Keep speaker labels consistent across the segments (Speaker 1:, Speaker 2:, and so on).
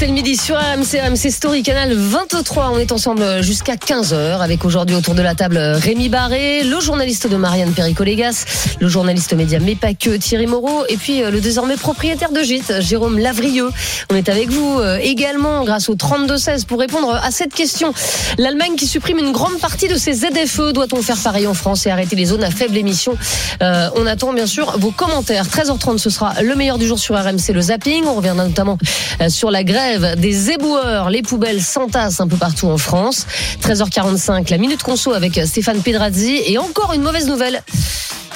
Speaker 1: Dans Estelle Midi sur AMC, AMC Story, canal 23. On est ensemble jusqu'à 15h avec aujourd'hui autour de la table Rémi Barré, le journaliste de Marianne Perico-Légas, le journaliste média mais pas que Thierry Moreau et puis euh, le désormais propriétaire de gîte Jérôme Lavrieux. On est avec vous euh, également grâce au 32-16 pour répondre à cette question. L'Allemagne qui supprime une grande partie de ses ZFE. Doit-on faire pareil en France et arrêter les zones à faible émission? Euh, On attend bien sûr vos commentaires. 13h30 ce sera le meilleur du jour sur RMC, le zapping. On reviendra notamment sur la grève des éboueurs. Les poubelles s'entassent un peu partout en France. 13h45, la minute conso avec Stéphane Pedrazzi. Et encore une mauvaise nouvelle.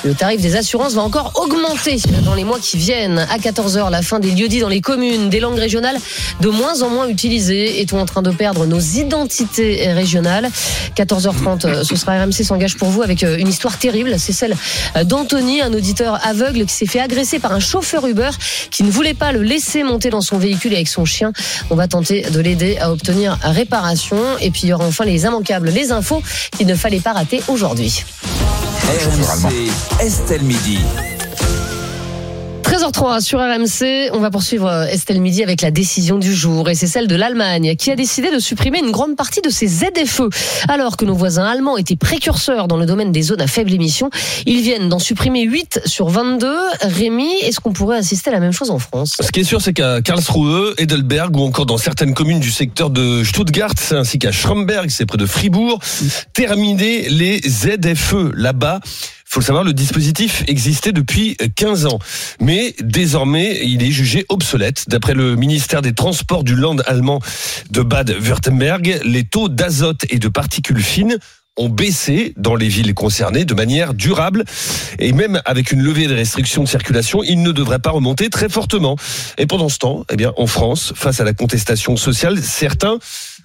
Speaker 1: Le tarif des assurances va encore augmenter dans les mois qui viennent. À 14h, la fin des lieux-dits dans les communes, des langues régionales de moins en moins utilisées. Est-on en train de perdre nos identités régionales 14h30, euh, ce sera RMC s'engage pour vous avec euh, une histoire terrible. C'est celle euh, d'Anthony, un auditeur aveugle qui s'est fait agresser par un chauffeur Uber qui ne voulait pas le laisser monter dans son véhicule avec son chien. On va tenter de l'aider à obtenir réparation. Et puis il y aura enfin les immanquables, les infos qu'il ne fallait pas rater aujourd'hui.
Speaker 2: Estelle Midi.
Speaker 1: 13h03 sur RMC, on va poursuivre euh, Estelle Midi avec la décision du jour et c'est celle de l'Allemagne qui a décidé de supprimer une grande partie de ses ZFE. Alors que nos voisins allemands étaient précurseurs dans le domaine des zones à faible émission, ils viennent d'en supprimer 8 sur 22. Rémi, est-ce qu'on pourrait assister à la même chose en France?
Speaker 3: Ce qui est sûr, c'est qu'à Karlsruhe, Heidelberg ou encore dans certaines communes du secteur de Stuttgart, ainsi qu'à Schromberg, c'est près de Fribourg, terminer les ZFE là-bas. Faut le savoir, le dispositif existait depuis 15 ans, mais désormais il est jugé obsolète. D'après le ministère des Transports du Land allemand de Bade-Württemberg, les taux d'azote et de particules fines ont baissé dans les villes concernées de manière durable et même avec une levée des restrictions de circulation, il ne devrait pas remonter très fortement. Et pendant ce temps, eh bien, en France, face à la contestation sociale, certains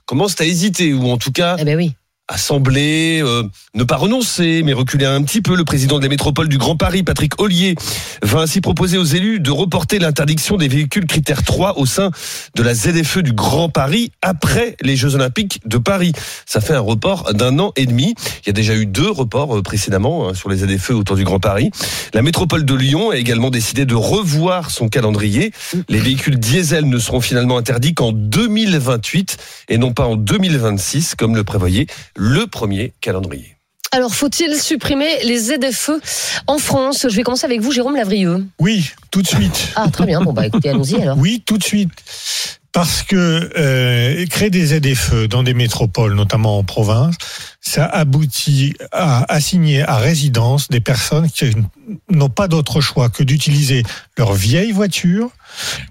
Speaker 3: commencent à hésiter ou en tout cas
Speaker 1: Eh ben oui.
Speaker 3: Sembler euh, ne pas renoncer, mais reculer un petit peu. Le président de la métropole du Grand Paris, Patrick Ollier, va ainsi proposer aux élus de reporter l'interdiction des véhicules critères 3 au sein de la ZFE du Grand Paris après les Jeux Olympiques de Paris. Ça fait un report d'un an et demi. Il y a déjà eu deux reports euh, précédemment hein, sur les ZFE autour du Grand Paris. La métropole de Lyon a également décidé de revoir son calendrier. Les véhicules diesel ne seront finalement interdits qu'en 2028 et non pas en 2026 comme le prévoyait le premier calendrier.
Speaker 1: Alors faut-il supprimer les ZFE en France? Je vais commencer avec vous, Jérôme Lavrieux.
Speaker 4: Oui, tout de suite.
Speaker 1: Ah très bien, bon bah écoutez, allons-y alors.
Speaker 4: Oui, tout de suite. Parce que euh, créer des ZFE dans des métropoles, notamment en province, ça aboutit à assigner à résidence des personnes qui n'ont pas d'autre choix que d'utiliser leur vieille voiture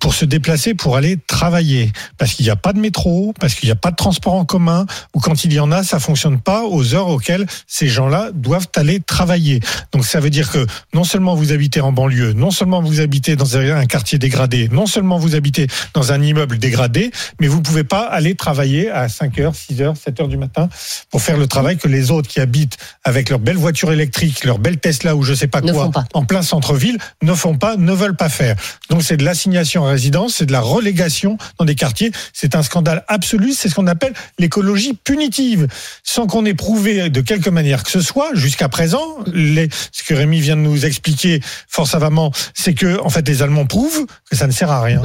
Speaker 4: pour se déplacer, pour aller travailler. Parce qu'il n'y a pas de métro, parce qu'il n'y a pas de transport en commun, ou quand il y en a, ça fonctionne pas aux heures auxquelles ces gens-là doivent aller travailler. Donc ça veut dire que non seulement vous habitez en banlieue, non seulement vous habitez dans un quartier dégradé, non seulement vous habitez dans un immeuble dégradé, mais vous pouvez pas aller travailler à 5h, 6h, 7h du matin pour faire le travail que les autres qui habitent avec leur belle voiture électrique, leur belle Tesla ou je sais pas
Speaker 1: Ne
Speaker 4: quoi,
Speaker 1: pas.
Speaker 4: en plein centre-ville, ne font pas, ne veulent pas faire. Donc c'est de l'assignation à résidence, c'est de la relégation dans des quartiers. C'est un scandale absolu. C'est ce qu'on appelle l'écologie punitive, sans qu'on ait prouvé de quelque manière que ce soit jusqu'à présent. Les, ce que Rémi vient de nous expliquer fort savamment, c'est que en fait les Allemands prouvent que ça ne sert à rien.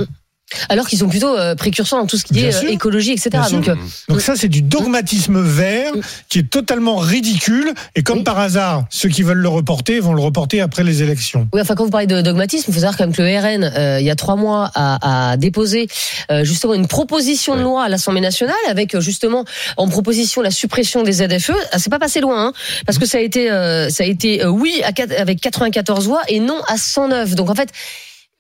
Speaker 1: Alors qu'ils sont plutôt euh, précurseurs dans tout ce qui
Speaker 4: Bien
Speaker 1: est
Speaker 4: sûr.
Speaker 1: euh, écologie, etc. Donc, euh,
Speaker 4: Donc ça, c'est du dogmatisme vert qui est totalement ridicule. Et comme
Speaker 1: Oui.
Speaker 4: par hasard, ceux qui veulent le reporter vont le reporter après les élections.
Speaker 1: Oui, enfin, quand vous parlez de dogmatisme, il faut savoir quand même que le RN, euh, il y a trois mois, a, a déposé euh, justement une proposition de loi à l'Assemblée nationale avec euh, justement en proposition la suppression des ZFE. Ah, c'est pas passé loin, hein, parce que ça a été, euh, ça a été euh, oui à, avec 94 voix et non à 109. Donc en fait.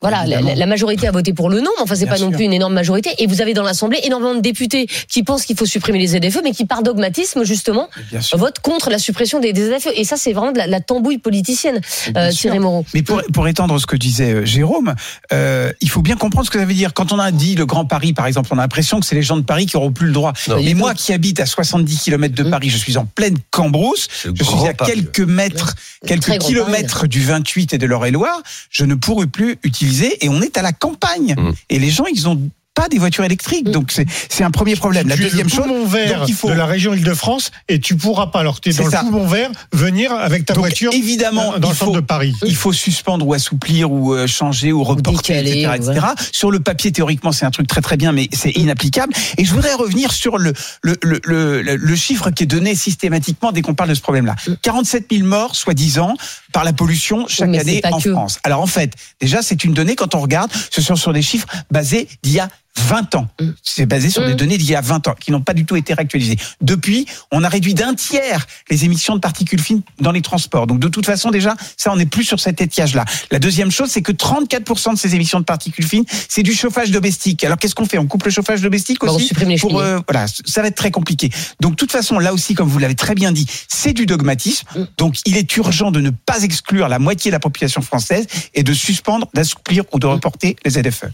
Speaker 1: Voilà, la, majorité a voté pour le non, mais enfin c'est pas non plus une énorme majorité. Et vous avez dans l'Assemblée énormément de députés qui pensent qu'il faut supprimer les ZFE, mais qui par dogmatisme justement votent contre la suppression des, des ZFE. Et ça c'est vraiment de la, la tambouille politicienne, euh. Thierry Moreau.
Speaker 5: Mais pour, pour étendre ce que disait euh, Jérôme, euh, il faut bien comprendre ce que ça veut dire. Quand on a dit le Grand Paris, par exemple, on a l'impression que c'est les gens de Paris qui auront plus le droit.
Speaker 3: Non.
Speaker 5: Mais moi qui habite à 70 km de
Speaker 1: Mmh.
Speaker 5: Paris, je suis en pleine Cambrousse,
Speaker 3: le
Speaker 5: je suis à
Speaker 3: Paris.
Speaker 5: quelques mètres, quelques kilomètres du 28 et de l'Eure-et-Loire, je ne pourrai plus utiliser et on est à la campagne.
Speaker 3: Mmh.
Speaker 5: Et les gens, ils ont pas des voitures électriques. Donc c'est c'est un premier problème. La
Speaker 4: tu es
Speaker 5: deuxième
Speaker 4: le
Speaker 5: chose,
Speaker 4: poumon vert
Speaker 5: donc il faut
Speaker 4: de la région Île-de-France et tu pourras pas, alors que tu es
Speaker 5: C'est
Speaker 4: dans
Speaker 5: ça.
Speaker 4: le poumon vert, venir avec ta
Speaker 5: Donc,
Speaker 4: voiture
Speaker 5: évidemment,
Speaker 4: dans
Speaker 5: il
Speaker 4: le centre
Speaker 5: faut-
Speaker 4: de Paris.
Speaker 5: il faut suspendre ou assouplir ou euh, changer ou reporter,
Speaker 1: décaler,
Speaker 5: etc., etc. Sur le papier, théoriquement, c'est un truc très très bien, mais c'est inapplicable. Et je voudrais revenir sur le, le, le, le, le chiffre qui est donné systématiquement dès qu'on parle de ce problème-là. 47 000 morts, soi-disant, par la pollution chaque année en
Speaker 1: que.
Speaker 5: France. Alors en fait, déjà, c'est une donnée, quand on regarde, ce sont sur des chiffres basés d'il y a 20 ans. C'est basé sur des
Speaker 1: Mm.
Speaker 5: données d'il y a 20 ans, qui n'ont pas du tout été réactualisées. Depuis, on a réduit d'un tiers les émissions de particules fines dans les transports. Donc de toute façon, déjà, ça, on n'est plus sur cet étiage-là. La deuxième chose, c'est que 34% de ces émissions de particules fines, c'est du chauffage domestique. Alors qu'est-ce qu'on fait? On coupe le chauffage domestique
Speaker 1: on
Speaker 5: aussi
Speaker 1: supprime les
Speaker 5: pour, euh, voilà, ça va être très compliqué. Donc, de toute façon, là aussi, comme vous l'avez très bien dit, c'est du dogmatisme.
Speaker 1: Mm.
Speaker 5: Donc, il est urgent de ne pas exclure la moitié de la population française et de suspendre, d'assouplir ou de reporter les ZFE.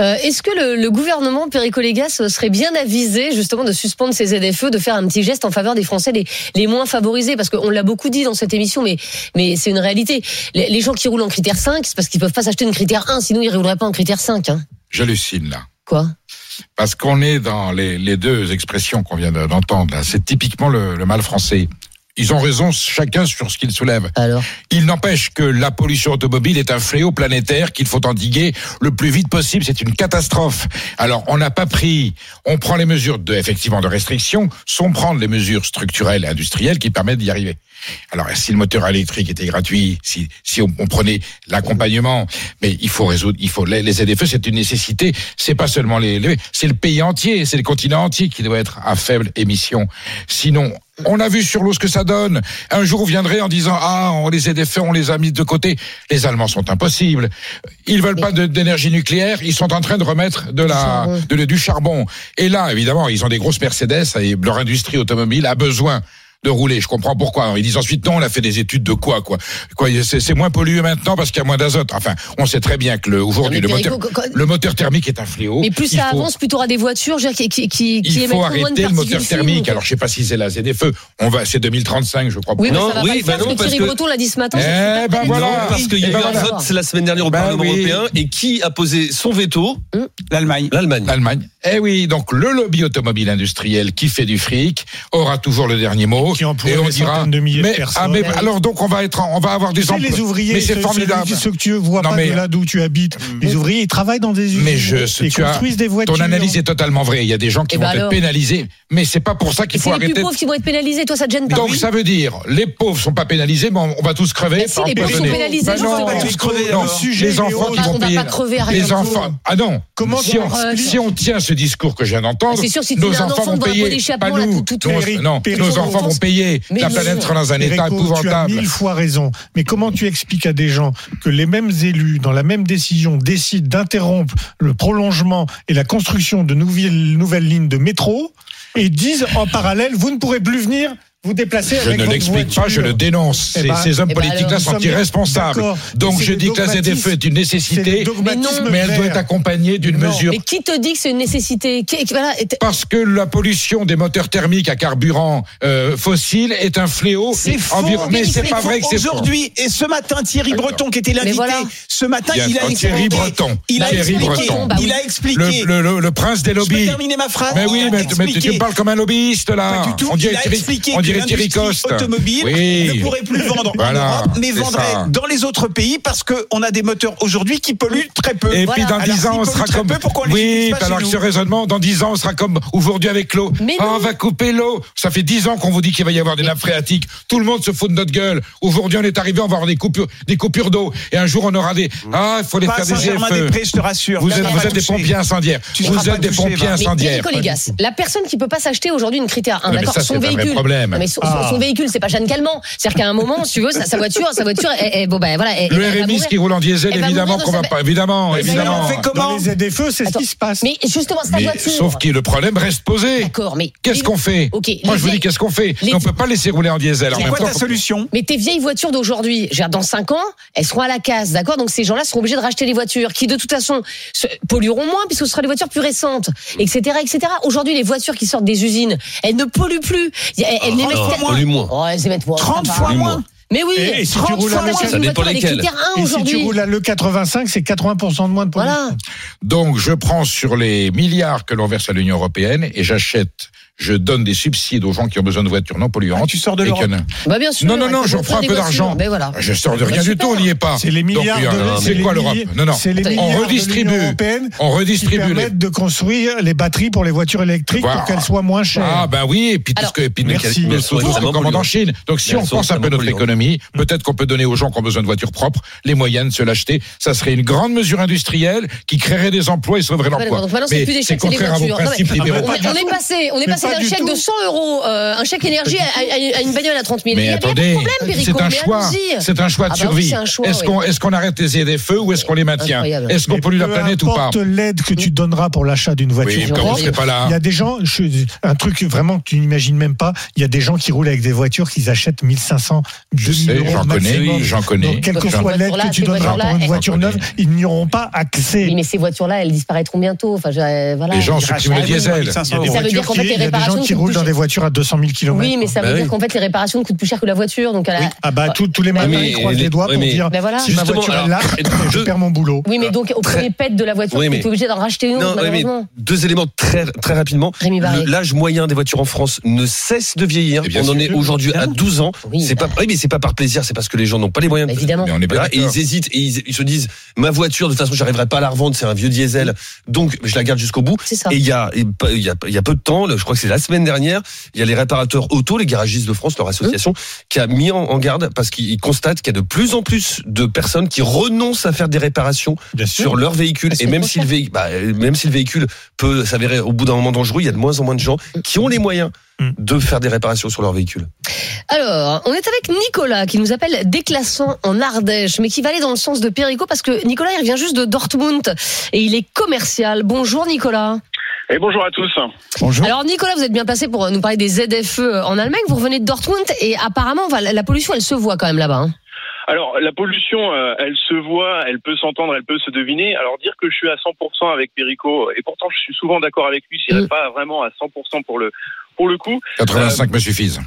Speaker 1: Euh, Est-ce que le, le gouvernement Perico-Légas serait bien avisé justement de suspendre ces ZFE, de faire un petit geste en faveur des Français les, les moins favorisés? Parce qu'on l'a beaucoup dit dans cette émission, mais, mais c'est une réalité. Les, les gens qui roulent en critère 5, c'est parce qu'ils peuvent pas s'acheter une critère 1, sinon ils rouleraient pas en critère 5. Hein.
Speaker 6: J'hallucine là.
Speaker 1: Quoi?
Speaker 6: Parce qu'on est dans les, les deux expressions qu'on vient de- d'entendre. C'est typiquement le, le mal français. Ils ont raison chacun sur ce qu'ils soulèvent.
Speaker 1: Alors
Speaker 6: Il n'empêche que la pollution automobile est un fléau planétaire qu'il faut endiguer le plus vite possible. C'est une catastrophe. Alors, on n'a pas pris, on prend les mesures de, effectivement, de restriction, sans prendre les mesures structurelles et industrielles qui permettent d'y arriver. Alors, si le moteur électrique était gratuit, si, si on, on prenait l'accompagnement, mais il faut résoudre, il faut, les, les ZFE, c'est une nécessité. C'est pas seulement les, les- c'est le pays entier, c'est le continent entier qui doit être à faible émission. Sinon, on a vu sur l'eau ce que ça donne. Un jour, vous viendrez en disant ah, on les a défaits, on les a mis de côté. Les Allemands sont impossibles. Ils veulent pas d'énergie nucléaire. Ils sont en train de remettre de la de, du charbon. Et là, évidemment, ils ont des grosses Mercedes et leur industrie automobile a besoin de rouler. Je comprends pourquoi. Ils disent ensuite non, on a fait des études de quoi quoi. Quoi, c'est c'est moins pollué maintenant parce qu'il y a moins d'azote. Enfin, on sait très bien que le- aujourd'hui le moteur
Speaker 1: Perico, quand-
Speaker 6: le moteur thermique est un fléau.
Speaker 1: Mais plus ça
Speaker 6: faut-
Speaker 1: avance, plus tu auras des voitures dire, qui, qui, qui, qui
Speaker 6: il faut arrêter le moteur thermique. Alors, je sais pas si c'est la ZFE. On va, c'est 2035, je crois.
Speaker 1: Oui, mais
Speaker 3: Non,
Speaker 1: ça va
Speaker 3: oui,
Speaker 1: pas le
Speaker 3: bah non,
Speaker 1: parce que Thierry Breton l'a dit ce matin.
Speaker 6: Eh
Speaker 1: c'est
Speaker 6: ben voilà.
Speaker 3: Non, parce qu'il y a
Speaker 6: Eh
Speaker 3: eu
Speaker 6: ben
Speaker 3: un
Speaker 6: voilà.
Speaker 3: vote, c'est la semaine dernière au
Speaker 6: Ben
Speaker 3: Parlement européen, et qui a posé son veto?
Speaker 5: L'Allemagne.
Speaker 3: L'Allemagne.
Speaker 6: L'Allemagne. Eh oui, donc le lobby automobile industriel qui fait du fric aura toujours le dernier mot.
Speaker 4: Qui emploie
Speaker 6: et on
Speaker 4: des
Speaker 6: dira.
Speaker 4: centaines de milliers de
Speaker 6: mais,
Speaker 4: personnes.
Speaker 6: ah, mais
Speaker 1: Ah
Speaker 6: alors donc on va être, on va avoir
Speaker 4: Tu
Speaker 6: des
Speaker 4: sais,
Speaker 6: emplois.
Speaker 4: les ouvriers,
Speaker 6: Mais c'est formidable.
Speaker 4: Ceux, ceux que tu vois
Speaker 6: Non,
Speaker 4: pas
Speaker 6: mais-
Speaker 4: de là d'où tu habites. Les ouvriers, ils travaillent dans des usines.
Speaker 6: Mais je,
Speaker 4: ils
Speaker 6: tu as,
Speaker 4: construisent des voitures.
Speaker 6: ton analyse est totalement vraie. Il y a des gens qui
Speaker 1: Eh
Speaker 6: vont
Speaker 1: ben
Speaker 6: être
Speaker 1: alors
Speaker 6: pénalisés, mais c'est pas pour ça
Speaker 1: Et
Speaker 6: qu'il
Speaker 1: c'est
Speaker 6: faut
Speaker 1: les plus
Speaker 6: arrêter.
Speaker 1: pauvres qui vont être pénalisés. Toi, ça te gêne pas
Speaker 6: Donc ça veut dire les pauvres sont pas pénalisés, mais on on va tous crever.
Speaker 1: Mais si, les pauvres sont pénalisés,
Speaker 6: Ben non,
Speaker 1: On va
Speaker 5: tous crever,
Speaker 6: les enfants
Speaker 4: autres.
Speaker 6: qui
Speaker 1: on
Speaker 6: vont
Speaker 1: va
Speaker 6: payer. les enfants. Ah non.
Speaker 4: Comment
Speaker 6: si on tient ce discours que je viens d'entendre,
Speaker 1: C'est sûr, si tu
Speaker 6: nos enfants
Speaker 1: enfant
Speaker 6: vont payer. Pas nous. non, nos enfants vont payer. La planète sera dans un état
Speaker 4: tu as
Speaker 6: épouvantable.
Speaker 4: mille fois raison. Mais comment tu expliques à des gens que les mêmes élus, dans la même décision, décident d'interrompre le prolongement et la construction de nouvelles, nouvelles lignes de métro et disent en parallèle, vous ne pourrez plus venir vous déplacer
Speaker 6: Je
Speaker 4: avec
Speaker 6: ne l'explique pas, je le dénonce.
Speaker 4: Eh
Speaker 6: Ces,
Speaker 4: ben,
Speaker 6: ces hommes
Speaker 1: eh ben
Speaker 6: politiques-là sont irresponsables. Donc je dis que la ZFE est une nécessité,
Speaker 4: le dogmatisme
Speaker 6: mais elle doit être accompagnée d'une
Speaker 4: Non.
Speaker 6: mesure
Speaker 1: Mais qui te dit que c'est une nécessité? Qui- qui- voilà, et t-
Speaker 6: Parce que la pollution des moteurs thermiques à carburant euh, fossile est un fléau.
Speaker 5: C'est faux.
Speaker 6: Mais c'est pas vrai que c'est faux.
Speaker 5: Aujourd'hui, et ce matin, Thierry. Breton, qui était l'invité,
Speaker 1: voilà.
Speaker 5: ce matin, il a
Speaker 6: sûr,
Speaker 5: expliqué.
Speaker 6: Thierry Breton.
Speaker 5: Il a
Speaker 6: Thierry
Speaker 5: expliqué.
Speaker 6: Breton.
Speaker 1: Bah.
Speaker 5: Il a
Speaker 6: Le,
Speaker 5: expliqué.
Speaker 6: le, prince des
Speaker 5: Je peux
Speaker 6: lobbies.
Speaker 5: terminer ma phrase
Speaker 6: Mais oui,
Speaker 5: Il a
Speaker 6: mais, mais tu,
Speaker 5: expliqué.
Speaker 6: tu parles comme un lobbyiste là. On
Speaker 5: il a
Speaker 6: Thierry, Coste.
Speaker 5: automobile
Speaker 6: Oui.
Speaker 5: ne pourrait plus vendre
Speaker 6: Voilà,
Speaker 5: en Europe, mais vendrait
Speaker 6: ça.
Speaker 5: dans les autres pays parce qu'on a des moteurs aujourd'hui qui polluent très peu.
Speaker 6: Et
Speaker 1: Voilà.
Speaker 6: puis dans
Speaker 5: Alors,
Speaker 6: 10 ans, on sera comme.
Speaker 5: peu,
Speaker 6: Oui,
Speaker 5: pas
Speaker 6: alors que ce raisonnement, dans 10 ans, on sera comme aujourd'hui avec l'eau. Ah, on va couper l'eau. Ça fait 10 ans qu'on vous dit qu'il va y avoir des nappes phréatiques. Tout le monde se fout de notre gueule. Aujourd'hui, on est arrivé, on va avoir des coupures, des coupures d'eau. Et un jour, on aura des. Ah, il faut les
Speaker 5: Pas
Speaker 6: faire des GFE.
Speaker 5: je te rassure.
Speaker 6: Vous êtes, vous des pompiers incendiaires.
Speaker 5: Tu
Speaker 6: Vous êtes des
Speaker 5: touché,
Speaker 6: pompiers incendiaires.
Speaker 1: La personne qui peut pas s'acheter aujourd'hui une critère 1,
Speaker 6: Non, mais
Speaker 1: d'accord,
Speaker 6: ça,
Speaker 1: son véhicule. Mais son,
Speaker 6: Ah.
Speaker 1: son véhicule, c'est pas Jeanne Calment. C'est-à-dire qu'à un moment, si tu veux, sa, sa voiture, sa voiture, elle- elle- bon ben voilà. elle-
Speaker 6: Le RMI qui roule en diesel, évidemment qu'on va pas. Évidemment,
Speaker 5: Mais
Speaker 6: évidemment.
Speaker 5: on fait comment
Speaker 4: Dans les ZFE, c'est ce qui se passe.
Speaker 1: Mais justement, sa
Speaker 6: Mais,
Speaker 1: voiture.
Speaker 6: sauf que le problème reste posé.
Speaker 1: D'accord, mais
Speaker 6: Qu'est-ce qu'on fait
Speaker 1: Ok,
Speaker 6: Moi, je vous dis qu'est-ce qu'on fait On peut pas laisser rouler en diesel. En
Speaker 5: C'est
Speaker 6: même
Speaker 5: quoi
Speaker 6: temps,
Speaker 5: ta solution
Speaker 1: Mais tes vieilles voitures d'aujourd'hui, dans 5 ans, elles seront à la casse, d'accord Donc ces gens-là seront obligés de racheter les voitures qui, de toute façon, pollueront moins puisque ce sera des voitures plus récentes, etc., etc. Aujourd'hui, les voitures qui sortent des usines, elles ne polluent plus. Elles, elles
Speaker 3: Ah,
Speaker 1: n'émettent
Speaker 3: non,
Speaker 1: qu'à-
Speaker 3: pollue moins.
Speaker 1: Oh, elles émettent moins.
Speaker 5: 30
Speaker 1: ça va.
Speaker 5: fois moins.
Speaker 1: Mais oui,
Speaker 4: Et- et si tu
Speaker 1: 30
Speaker 4: roules à
Speaker 1: fois moins
Speaker 3: Ça dépend
Speaker 1: 1
Speaker 4: Et si tu
Speaker 1: aujourd'hui.
Speaker 4: roules à l'E85, c'est 80% de moins de pollution.
Speaker 1: Voilà.
Speaker 6: Donc, je prends sur les milliards que l'on verse à l'Union européenne et j'achète, je donne des subsides aux gens qui ont besoin de voitures non polluantes.
Speaker 5: Ah, tu sors de l'Europe.
Speaker 1: Bah bien sûr.
Speaker 6: Non, non, non,
Speaker 1: faire
Speaker 6: prends un peu d'argent.
Speaker 1: Ben voilà.
Speaker 6: Je sors de
Speaker 1: Bah,
Speaker 6: rien du tout, on n'y est pas.
Speaker 4: C'est les milliards
Speaker 6: Donc,
Speaker 4: de,
Speaker 6: euh,
Speaker 4: c'est les
Speaker 6: quoi l'Europe Non, non.
Speaker 4: C'est les
Speaker 1: On
Speaker 6: redistribue. On
Speaker 4: qui
Speaker 6: redistribue les.
Speaker 4: permettent de construire les batteries pour les voitures électriques
Speaker 6: Voilà.
Speaker 4: pour qu'elles soient moins chères.
Speaker 6: Ah ben oui, et puis tout ce que, et puis
Speaker 4: Merci.
Speaker 6: nous- commande en. Chine. Donc si on pense un peu notre économie, peut-être qu'on peut donner aux gens qui ont besoin de voitures propres les moyens de se l'acheter. Ça serait une grande mesure industrielle qui créerait des emplois et sauverait l'emploi.
Speaker 1: c'est
Speaker 6: Mais contraire à vos
Speaker 1: mais-
Speaker 6: principes
Speaker 4: Ah,
Speaker 6: libéraux.
Speaker 1: On, est- on passé
Speaker 4: pas
Speaker 1: d'un
Speaker 4: du
Speaker 1: chèque
Speaker 4: tout.
Speaker 1: de 100 euros, euh, un chèque énergie à, à- à une bagnole à 30 000.
Speaker 6: Mais
Speaker 1: Il y a
Speaker 6: attendez,
Speaker 1: un problème,
Speaker 6: c'est un
Speaker 1: mais
Speaker 6: choix,
Speaker 1: allons-y.
Speaker 6: c'est un choix de
Speaker 1: Ah bah oui,
Speaker 6: survie.
Speaker 1: c'est un choix,
Speaker 6: Est-ce
Speaker 1: oui.
Speaker 6: qu'on est-ce qu'on arrête les ZFE ou est-ce qu'on les maintient?
Speaker 1: Incroyable.
Speaker 6: Est-ce qu'on pollue la
Speaker 4: peu
Speaker 6: planète ou pas?
Speaker 4: importe l'aide que tu donneras pour l'achat d'une voiture
Speaker 6: Oui,
Speaker 1: je
Speaker 6: comme on
Speaker 1: comprends.
Speaker 6: serait pas là.
Speaker 4: Il y a des gens, je- un truc vraiment que tu n'imagines même pas, il y a des gens qui roulent avec des voitures qu'ils achètent 1500,
Speaker 6: Je
Speaker 4: 2000
Speaker 6: sais,
Speaker 4: euros
Speaker 6: j'en connais,
Speaker 4: maximum.
Speaker 6: j'en connais.
Speaker 4: Donc, quelle que
Speaker 1: ces
Speaker 4: soit l'aide
Speaker 1: voitures-là,
Speaker 4: que tu
Speaker 1: ces
Speaker 4: donneras pour
Speaker 1: voitures-là,
Speaker 4: une voiture neuve, ils n'y auront pas accès.
Speaker 1: Oui, mais ces voitures-là, elles disparaîtront bientôt. Enfin, je- voilà.
Speaker 6: Les gens suppriment le diesel.
Speaker 5: 1500
Speaker 4: Il y a des
Speaker 5: euros.
Speaker 1: Ça veut dire qu'en fait, les
Speaker 4: il y a des
Speaker 1: réparations
Speaker 4: gens qui roulent dans des voitures à 200 000 km.
Speaker 1: Oui, mais ça veut
Speaker 3: Bah
Speaker 1: dire
Speaker 3: oui.
Speaker 1: qu'en fait, les réparations coûtent plus cher que la voiture. Donc.
Speaker 4: Ah bah tous, les matins,
Speaker 3: mais
Speaker 4: ils croisent
Speaker 3: les-
Speaker 4: doigts pour dire
Speaker 1: voilà.
Speaker 4: si ma voiture est là, je perds mon boulot.
Speaker 1: Oui, mais donc, au premier pet de la voiture, tu es obligé d'en racheter une autre,
Speaker 3: Non, ouais, mais
Speaker 1: malheureusement.
Speaker 3: deux éléments très très rapidement. L'âge moyen des voitures en France ne cesse de vieillir.
Speaker 6: Bien
Speaker 3: On en est aujourd'hui à 12 ans.
Speaker 1: Oui,
Speaker 3: c'est
Speaker 1: bah.
Speaker 3: pas, oui, mais c'est pas par plaisir, c'est parce que les gens n'ont pas les moyens.
Speaker 1: Bah,
Speaker 3: de-
Speaker 1: évidemment.
Speaker 3: Et ils hésitent et ils, se disent ma voiture de toute façon j'arriverai pas à la revendre c'est un vieux diesel donc je la garde jusqu'au bout
Speaker 1: C'est ça.
Speaker 3: et il y a et pas- il y a il y a peu de temps je crois que c'est la semaine dernière il y a les réparateurs auto les garagistes de France leur association qui a mis en, garde parce qu'ils constatent qu'il y a de plus en plus de personnes qui renoncent à faire des réparations
Speaker 4: Bien sûr.
Speaker 3: sur leur véhicule
Speaker 1: Parce
Speaker 3: et même si le véhicule bah, même si le véhicule peut s'avérer au bout d'un moment dangereux il y a de moins en moins de gens qui ont les moyens
Speaker 4: Mm.
Speaker 3: de faire des réparations sur leur véhicule
Speaker 1: Alors, on est avec Nicolas qui nous appelle déclassant en Ardèche, mais qui va aller dans le sens de Perico parce que Nicolas, il vient juste de Dortmund et il est commercial. Bonjour Nicolas.
Speaker 7: Et bonjour à tous.
Speaker 4: Bonjour.
Speaker 1: Alors Nicolas, vous êtes bien placé pour nous parler des ZFE en Allemagne. Vous revenez de Dortmund et apparemment, enfin, la la pollution, elle se voit quand même là-bas. hein.
Speaker 7: Alors, la pollution, euh, elle se voit, elle peut s'entendre, elle peut se deviner. Alors, dire que je suis à 100% avec Perico, et pourtant je suis souvent d'accord avec lui, je n'irai
Speaker 1: Mm.
Speaker 7: pas vraiment à 100% pour le pour le coup.
Speaker 6: 85 me suffisent.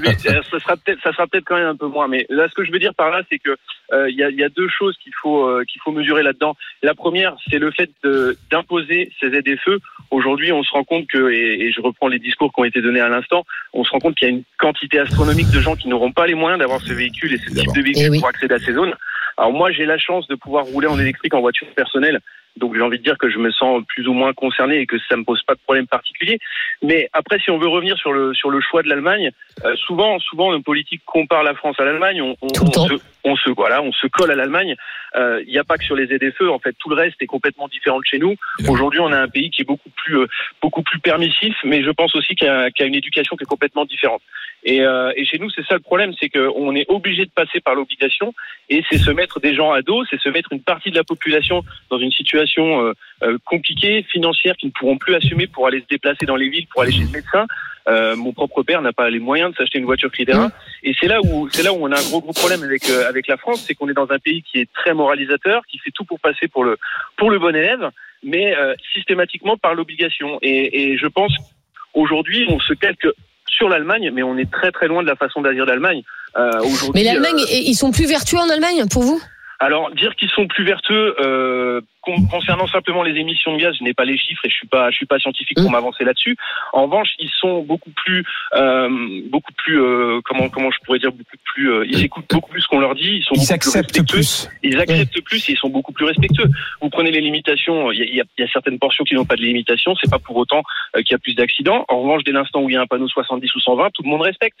Speaker 7: Mais euh, ça sera peut-être ça sera peut-être quand même un peu moins. Mais là, ce que je veux dire par là, c'est que euh, il y, a, il y a deux choses qu'il faut euh, qu'il faut mesurer là-dedans. La première, c'est le fait de- d'imposer ces ZFE. Aujourd'hui, on se rend compte que, et, et je reprends les discours qui ont été donnés à l'instant, on se rend compte qu'il y a une quantité astronomique de gens qui n'auront pas les moyens d'avoir ce véhicule et ce type de véhicule
Speaker 1: Eh oui.
Speaker 7: pour accéder à ces zones. Alors moi, j'ai la chance de pouvoir rouler en électrique en voiture personnelle. Donc j'ai envie de dire que je me sens plus ou moins concerné et que ça me pose pas de problème particulier. Mais après, si on veut revenir sur le sur le choix de l'Allemagne, euh, souvent souvent nos politiques comparent la France à l'Allemagne. On, on, se, on se voilà, on se colle à l'Allemagne. Euh, Il n'y a pas que sur les ZFE. En fait, tout le reste est complètement différent de chez nous. Aujourd'hui, on a un pays qui est beaucoup plus euh, beaucoup plus permissif, mais je pense aussi qu'il y, a- qu'il y a une éducation qui est complètement différente. Et, euh, et chez nous, c'est ça le problème, c'est qu'on est obligé de passer par l'obligation, et c'est se mettre des gens à dos, c'est se mettre une partie de la population dans une situation euh, euh, compliquée, financière, qui ne pourront plus assumer pour aller se déplacer dans les villes, pour aller chez le médecin. Euh, mon propre père n'a pas les moyens de s'acheter une voiture critère 1. Et c'est là où c'est là où on a un gros gros problème avec euh, avec la France, c'est qu'on est dans un pays qui est très moralisateur, qui fait tout pour passer pour le pour le bon élève, mais euh, systématiquement par l'obligation. Et, et je pense aujourd'hui on se calque sur l'Allemagne, mais on est très très loin de la façon d'agir d'Allemagne. Euh, aujourd'hui,
Speaker 1: Mais l'Allemagne,
Speaker 7: euh,
Speaker 1: ils sont plus vertueux en Allemagne pour vous?
Speaker 7: Alors dire qu'ils sont plus vertueux euh, con- concernant simplement les émissions de gaz, je n'ai pas les chiffres et je suis pas je suis pas scientifique pour
Speaker 1: Mm.
Speaker 7: m'avancer là-dessus. En revanche, ils sont beaucoup plus euh, beaucoup plus euh, comment comment je pourrais dire beaucoup plus euh, ils écoutent beaucoup plus ce qu'on leur dit, ils sont
Speaker 5: Ils
Speaker 7: beaucoup plus
Speaker 5: acceptent
Speaker 7: respectueux.
Speaker 5: plus.
Speaker 7: Ils acceptent plus et ils sont beaucoup plus respectueux. Vous prenez les limitations, il y a, y a- certaines portions qui n'ont pas de limitation, c'est pas pour autant euh, qu'il y a plus d'accidents. En revanche, dès l'instant où il y a un panneau 70 ou 120, tout le monde respecte.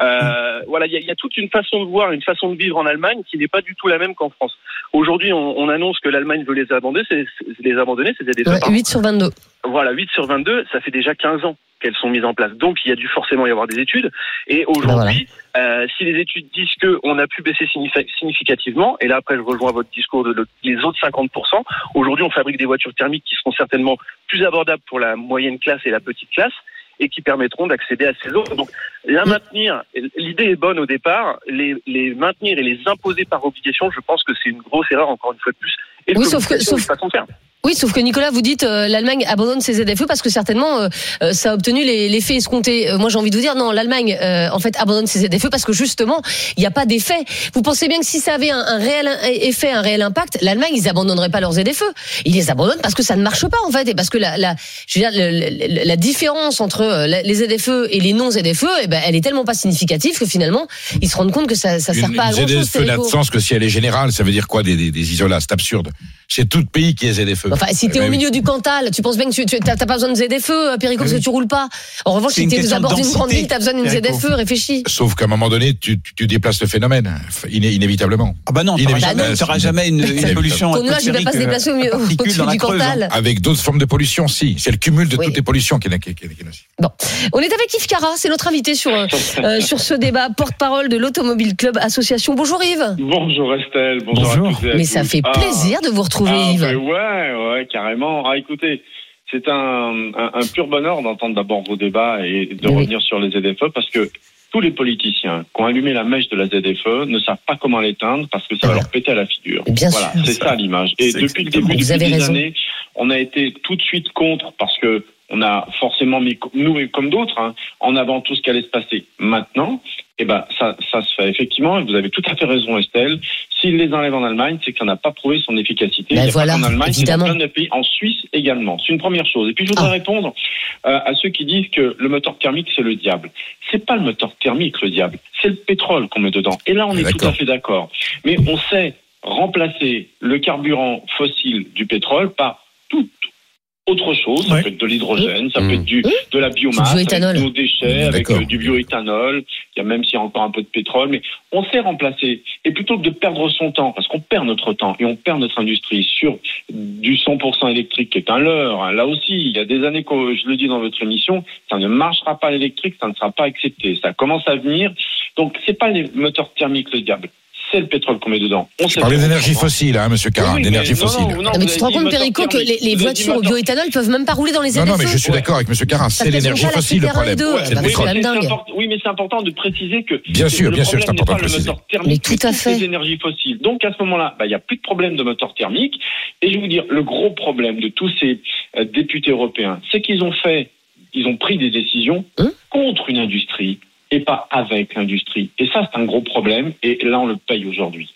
Speaker 7: Euh, Voilà, il y, y a toute une façon de voir, une façon de vivre en Allemagne qui n'est pas du tout la même qu'en France. Aujourd'hui, on, on annonce que l'Allemagne veut les abandonner, c'est les abandonner, c'est des
Speaker 1: Ouais, 8 sur 22.
Speaker 7: voilà, 8 sur 22, ça fait déjà 15 ans qu'elles sont mises en place. Donc, il y a dû forcément y avoir des études. Et aujourd'hui, euh, si les études disent qu'on a pu baisser signifi- significativement, et là après je rejoins votre discours de le- les autres 50%, aujourd'hui on fabrique des voitures thermiques qui seront certainement plus abordables pour la moyenne classe et la petite classe et qui permettront d'accéder à ces autres. Donc, la maintenir, l'idée est bonne au départ, les, les maintenir et les imposer par obligation, je pense que c'est une grosse erreur, encore une fois de plus. Et
Speaker 1: Oui, sauf que- sauf- Oui, sauf que Nicolas, vous dites euh, l'Allemagne abandonne ses ZFE parce que certainement euh, euh, ça a obtenu les- l'effet escompté. Euh, moi, j'ai envie de vous dire non, l'Allemagne euh, en fait abandonne ses ZFE parce que justement il n'y a pas d'effet. Vous pensez bien que si ça avait un, un réel effet, un réel impact, l'Allemagne ils abandonneraient pas leurs ZFE. Ils les abandonnent parce que ça ne marche pas en fait et parce que la, la, je veux dire, le- le- la différence entre les ZFE et les non ZFE, eh ben, elle est tellement pas significative que finalement ils se rendent compte que ça, ça sert
Speaker 6: Une,
Speaker 1: pas à grand chose.
Speaker 6: ZFE n'a de sens que si elle est générale. Ça veut dire quoi des, des, des isolats C'est absurde. C'est tout pays qui est ZFE.
Speaker 1: Enfin, si t'es au
Speaker 6: oui.
Speaker 1: milieu du Cantal, tu penses bien que tu tu- t'as t'as pas besoin de ZFE, euh, Perico, parce que tu roules pas. En revanche, si t'es aux abords d'une grande ville, t'as besoin d'une. ZFE, réfléchis.
Speaker 6: Sauf qu'à un moment donné, tu, tu, tu déplaces le phénomène, iné- inévitablement.
Speaker 5: Ah bah non, t'auras jamais, t'auras jamais une, une pollution
Speaker 1: Ton nuage, il va pas se
Speaker 5: atmosphérique,
Speaker 1: déplacer au milieu
Speaker 5: euh,
Speaker 1: du. Cantal.
Speaker 6: Avec d'autres formes de pollution, si. C'est le cumul de toutes les pollutions qui est, est nocive.
Speaker 1: On est avec Yves Cara, c'est notre invité sur, euh, sur ce débat, porte-parole de l'Automobile Club Association. Bonjour Yves.
Speaker 8: Bonjour Estelle, bonjour,
Speaker 4: Bonjour.
Speaker 8: à toutes et à
Speaker 1: Mais
Speaker 8: tous.
Speaker 1: ça fait
Speaker 8: Ah,
Speaker 1: plaisir de vous retrouver
Speaker 8: ah,
Speaker 1: Yves.
Speaker 8: ouais, ouais, carrément. Ah, écoutez, c'est un, un, un pur bonheur d'entendre d'abord vos débats et de
Speaker 1: Oui.
Speaker 8: revenir sur les ZFE parce que tous les politiciens qui ont allumé la mèche de la ZFE ne savent pas comment l'éteindre parce que ça va
Speaker 1: Ouais.
Speaker 8: leur péter à la figure.
Speaker 1: Bien
Speaker 8: voilà, c'est ça l'image. Et depuis le début,
Speaker 1: Vous
Speaker 8: depuis
Speaker 1: avez
Speaker 8: des
Speaker 1: raison.
Speaker 8: années, on a été tout de suite contre parce que on a forcément mis, nous et comme d'autres, hein, en avant tout ce qui allait se passer. Maintenant, eh ben, ça, ça se fait effectivement, et vous avez tout à fait raison, Estelle. S'il les enlève en Allemagne, c'est ça n'a pas prouvé son efficacité.
Speaker 1: Ben voilà,
Speaker 8: qu'en Allemagne, c'est dans plein de pays, en Suisse également. C'est une première chose. Et puis, je voudrais
Speaker 1: Ah.
Speaker 8: répondre euh, à ceux qui disent que le moteur thermique, c'est le diable. C'est pas le moteur thermique, le diable. C'est le pétrole qu'on met dedans. Et là, on est tout à fait d'accord. Mais on sait remplacer le carburant fossile du pétrole par tout autre chose. Ça
Speaker 4: Ouais.
Speaker 8: peut être de l'hydrogène, ça
Speaker 3: Mmh.
Speaker 8: peut être du, de la biomasse,
Speaker 1: Du
Speaker 8: avec nos déchets, avec euh, du bioéthanol. Il y a même s'il y a encore un peu de pétrole, mais on sait remplacer. Et plutôt que de perdre son temps, parce qu'on perd notre temps et on perd notre industrie sur du 100% électrique qui est un leurre. hein. Là aussi, il y a des années que je le dis dans votre émission, ça ne marchera pas l'électrique, ça ne sera pas accepté. Ça commence à venir. Donc c'est pas les moteurs thermiques le diable, c'est le pétrole qu'on met dedans. On sait pas.
Speaker 6: d'énergie fossile, hein, monsieur Carin,
Speaker 8: Oui,
Speaker 6: d'énergie
Speaker 8: mais non,
Speaker 6: fossile.
Speaker 8: non, non,
Speaker 1: Non, mais tu te rends compte, Perico, que les, voitures au bioéthanol peuvent même pas rouler dans les ZFE
Speaker 6: Non, non, mais je suis d'accord avec monsieur Carin, c'est
Speaker 1: ont
Speaker 6: l'énergie fossile le problème.
Speaker 1: R2,
Speaker 6: C'est le
Speaker 1: c'est
Speaker 8: Oui, mais c'est important- de préciser que
Speaker 6: Bien sûr,
Speaker 8: le
Speaker 6: bien sûr, c'est important
Speaker 8: pas
Speaker 6: de
Speaker 8: le
Speaker 6: préciser.
Speaker 8: moteur thermique,
Speaker 1: Mais tout à fait.
Speaker 8: les énergies fossiles. Donc à ce moment-là, bah, il n'y a plus de problème de moteur thermique. Et je vais vous dire, le gros problème de tous ces euh, députés européens, c'est qu'ils ont fait, ils ont pris des décisions
Speaker 1: Hein
Speaker 8: contre une industrie et pas avec l'industrie. Et ça, c'est un gros problème. Et là, on le paye aujourd'hui.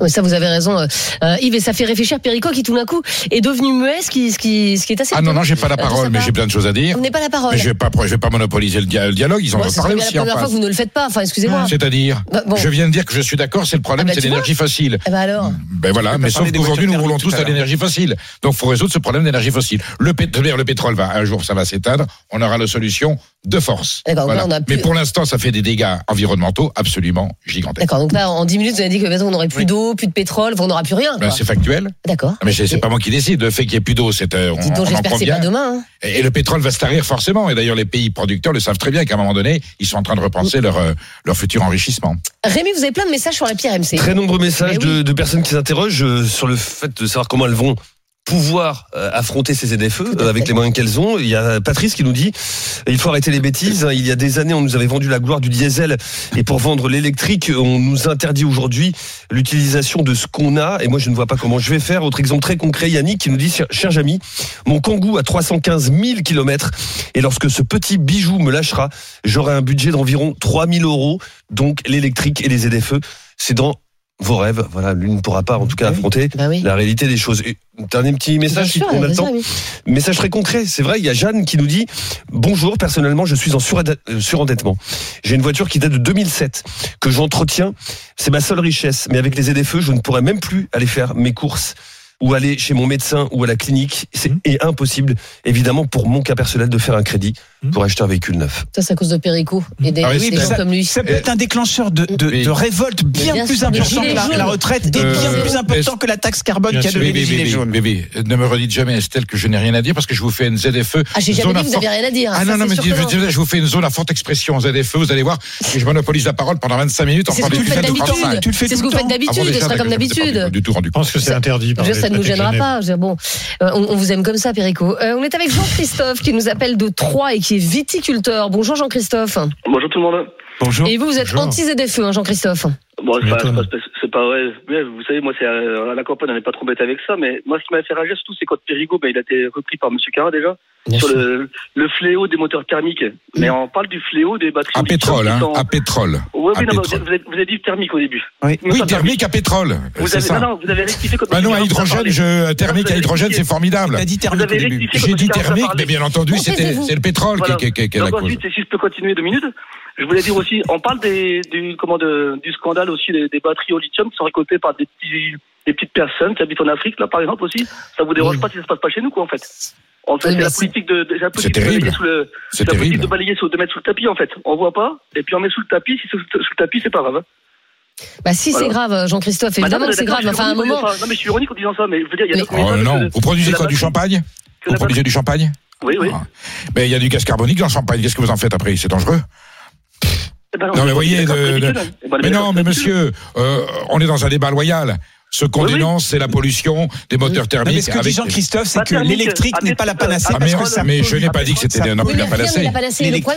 Speaker 1: Oui, ça, vous avez raison, euh, euh, Yves, et ça fait réfléchir Perico qui, tout d'un coup, est devenu muet, ce qui, ce qui, ce qui est assez.
Speaker 6: Ah non, non, j'ai pas la
Speaker 1: Euh,
Speaker 6: parole, mais j'ai plein de choses à dire.
Speaker 1: Vous n'avez pas la parole.
Speaker 6: Mais je vais pas, je vais pas monopoliser le, dia- le dialogue, ils en ont parlé
Speaker 1: la
Speaker 6: aussi en
Speaker 1: première fois que vous ne le faites pas. Enfin, excusez-moi.
Speaker 6: C'est-à-dire,
Speaker 1: Bah, bon.
Speaker 6: je viens de dire que je suis d'accord, c'est le problème,
Speaker 1: Ah bah,
Speaker 6: c'est l'énergie fossile.
Speaker 1: Eh ben alors.
Speaker 6: Ben voilà, mais sauf qu'aujourd'hui, nous roulons tous à l'énergie fossile. Donc, faut résoudre ce problème d'énergie fossile. Le pétrole, le pétrole va, un jour, ça va s'éteindre. On aura la solution de force. Voilà.
Speaker 1: là, on a plus-
Speaker 6: Mais pour l'instant, ça fait des dégâts environnementaux absolument gigantesques.
Speaker 1: D'accord, donc là, en 10 minutes, vous avez dit que bientôt, on n'aurait plus
Speaker 5: Oui.
Speaker 1: d'eau, plus de pétrole, on n'aura plus rien.
Speaker 6: Ben, c'est factuel.
Speaker 1: D'accord.
Speaker 6: Mais c'est pas moi qui décide. Le fait qu'il n'y ait plus d'eau, c'est, euh, on,
Speaker 1: donc, j'espère que c'est pas demain. hein.
Speaker 6: Et, et le pétrole va se tarir forcément. Et d'ailleurs, les pays producteurs le savent très bien qu'à un moment donné, ils sont en train de repenser leur, euh, leur futur enrichissement.
Speaker 1: Rémi, vous avez plein de messages sur la pierre MC.
Speaker 3: Très nombreux messages
Speaker 1: oui.
Speaker 3: de, de personnes qui s'interrogent euh, sur le fait de savoir comment elles vont pouvoir euh, affronter ces ZFE euh, avec les moyens qu'elles ont. Il y a Patrice qui nous dit il faut arrêter les bêtises. hein. Il y a des années, on nous avait vendu la gloire du diesel et pour vendre l'électrique, on nous interdit aujourd'hui l'utilisation de ce qu'on a. Et moi, je ne vois pas comment je vais faire. Autre exemple très concret, Yannick qui nous dit cher Jamy, mon Kangoo a 315 000 kilomètres et lorsque ce petit bijou me lâchera, j'aurai un budget d'environ 3000 euros. Donc l'électrique et les ZFE, c'est dans vos rêves. Voilà, l'une ne pourra pas en tout cas
Speaker 4: Oui.
Speaker 3: affronter
Speaker 1: Bah oui.
Speaker 3: la réalité des choses. Et dernier petit message, si
Speaker 1: sûr,
Speaker 3: on a le temps. Message très concret, c'est vrai, il y a Jeanne qui nous dit Bonjour, personnellement, je suis en euh, surendettement. J'ai une voiture qui date de 2007, que j'entretiens. C'est ma seule richesse. Mais avec les ZFE, je ne pourrais même plus aller faire mes courses ou aller chez mon médecin ou à la clinique. C'est
Speaker 4: Mhm.
Speaker 3: impossible, évidemment, pour mon cas personnel, de faire un crédit
Speaker 4: Mhm.
Speaker 3: pour acheter un véhicule neuf.
Speaker 1: Ça, c'est à cause de Perico et des,
Speaker 6: Ah oui,
Speaker 1: des
Speaker 6: c'est
Speaker 1: gens
Speaker 5: ça.
Speaker 1: comme lui.
Speaker 5: Ça peut être un déclencheur de, de,
Speaker 6: Oui.
Speaker 5: de révolte bien,
Speaker 1: bien
Speaker 5: plus important que la, retraite et
Speaker 6: Euh,
Speaker 5: bien plus important que la taxe carbone qui a donné les gilets
Speaker 6: bébé,
Speaker 5: jaunes.
Speaker 6: bébé, ne me redites jamais, Estelle, que je n'ai rien à dire parce que je vous fais une ZFE.
Speaker 1: Ah, j'ai jamais dit que vous
Speaker 6: fort-
Speaker 1: avez rien à dire.
Speaker 6: Ah
Speaker 1: Ça,
Speaker 6: non, non, mais je, vous fais une zone à forte expression ZFE, vous allez voir, et je monopolise la parole pendant 25 minutes en parlant
Speaker 1: que
Speaker 6: du
Speaker 1: C'est ce que
Speaker 5: le
Speaker 1: vous faites.
Speaker 6: Ah
Speaker 1: d'habitude, ce sera comme
Speaker 6: je m'étais pas
Speaker 1: d'habitude.
Speaker 6: Du tout rendu
Speaker 4: Je pense que c'est interdit par
Speaker 1: Je ça ne nous gênera pas. Bon, euh, on, on vous aime comme ça, Perico. Euh, on est avec Jean-Christophe qui nous appelle de Troyes et qui est viticulteur. Bonjour Jean-Christophe.
Speaker 7: Bonjour tout le monde.
Speaker 5: Bonjour.
Speaker 1: Et vous, vous êtes anti-ZFE, hein, Jean-Christophe
Speaker 9: Bon, c'est pas, pas, c'est pas vrai. Mais vous savez, moi, c'est euh, à la campagne, on n'est pas trop bête avec ça. Mais moi, ce qui m'a fait réagir surtout, c'est quand Périgo, ben, il a été repris par Monsieur Carra déjà
Speaker 3: Bien
Speaker 9: sur le, le fléau des moteurs thermiques. Mais on parle du fléau des batteries.
Speaker 6: À pétrole, hein,
Speaker 9: sont-
Speaker 6: à pétrole.
Speaker 9: Ouais,
Speaker 6: à
Speaker 9: oui, non, mais vous,
Speaker 6: pétrole.
Speaker 9: avez, vous avez- vous avez dit thermique au début.
Speaker 5: Oui.
Speaker 6: Oui, thermique à pétrole.
Speaker 9: Vous avez,
Speaker 6: ça.
Speaker 9: non, non, vous avez rectifié quand
Speaker 6: Bah non, à hydrogène, je, thermique à hydrogène, c'est formidable.
Speaker 5: T'as dit thermique au début.
Speaker 6: J'ai dit thermique, mais bien entendu, c'est le pétrole qui, qui, qui, qui est la cause.
Speaker 9: ensuite, si je peux continuer deux minutes, je voulais dire aussi, on parle des, du, comment de, du scandale aussi des, des batteries au lithium qui sont récoltées par des, petits, des petites personnes qui habitent en Afrique, là par exemple aussi. Ça vous dérange pas si ça se passe pas chez nous, quoi, en fait En fait, c'est la politique de, de- la politique de
Speaker 6: terrible.
Speaker 9: balayer sous le,
Speaker 6: C'est
Speaker 9: c'est la politique
Speaker 6: terrible.
Speaker 9: de balayer sous, de mettre sous le tapis, en fait. On voit pas, et puis on met sous le tapis. Si c'est sous, sous le tapis, c'est pas grave. hein.
Speaker 1: Bah si,
Speaker 9: Voilà.
Speaker 1: c'est grave, Jean-Christophe,
Speaker 9: Bah,
Speaker 1: évidemment que c'est grave. Enfin, à un moment...
Speaker 9: Non, mais je suis ironique en disant ça, mais je veux dire, il y a
Speaker 1: Mais-
Speaker 9: d'autres combien
Speaker 6: Oh non, vous produisez quoi du champagne Vous produisez du champagne
Speaker 9: Oui, oui.
Speaker 6: Ah. Mais il y a du gaz carbonique dans le champagne. Qu'est-ce que vous en faites après? C'est dangereux.
Speaker 9: Ben
Speaker 6: Non, mais voyez, de- de-
Speaker 9: ben,
Speaker 6: Mais non, mais monsieur, euh, on est dans un débat loyal. Ce qu'on
Speaker 9: Oui, oui.
Speaker 6: dénonce, c'est la pollution des moteurs
Speaker 5: Non, mais
Speaker 6: thermiques.
Speaker 5: ce que dit
Speaker 6: avec-
Speaker 5: Jean-Christophe, c'est que l'électrique n'est pas la panacée
Speaker 6: Ah,
Speaker 5: parce
Speaker 6: mais,
Speaker 5: que ça
Speaker 6: mais je n'ai pas dit que c'était non plus
Speaker 1: mais
Speaker 6: la panacée.
Speaker 1: Le problème,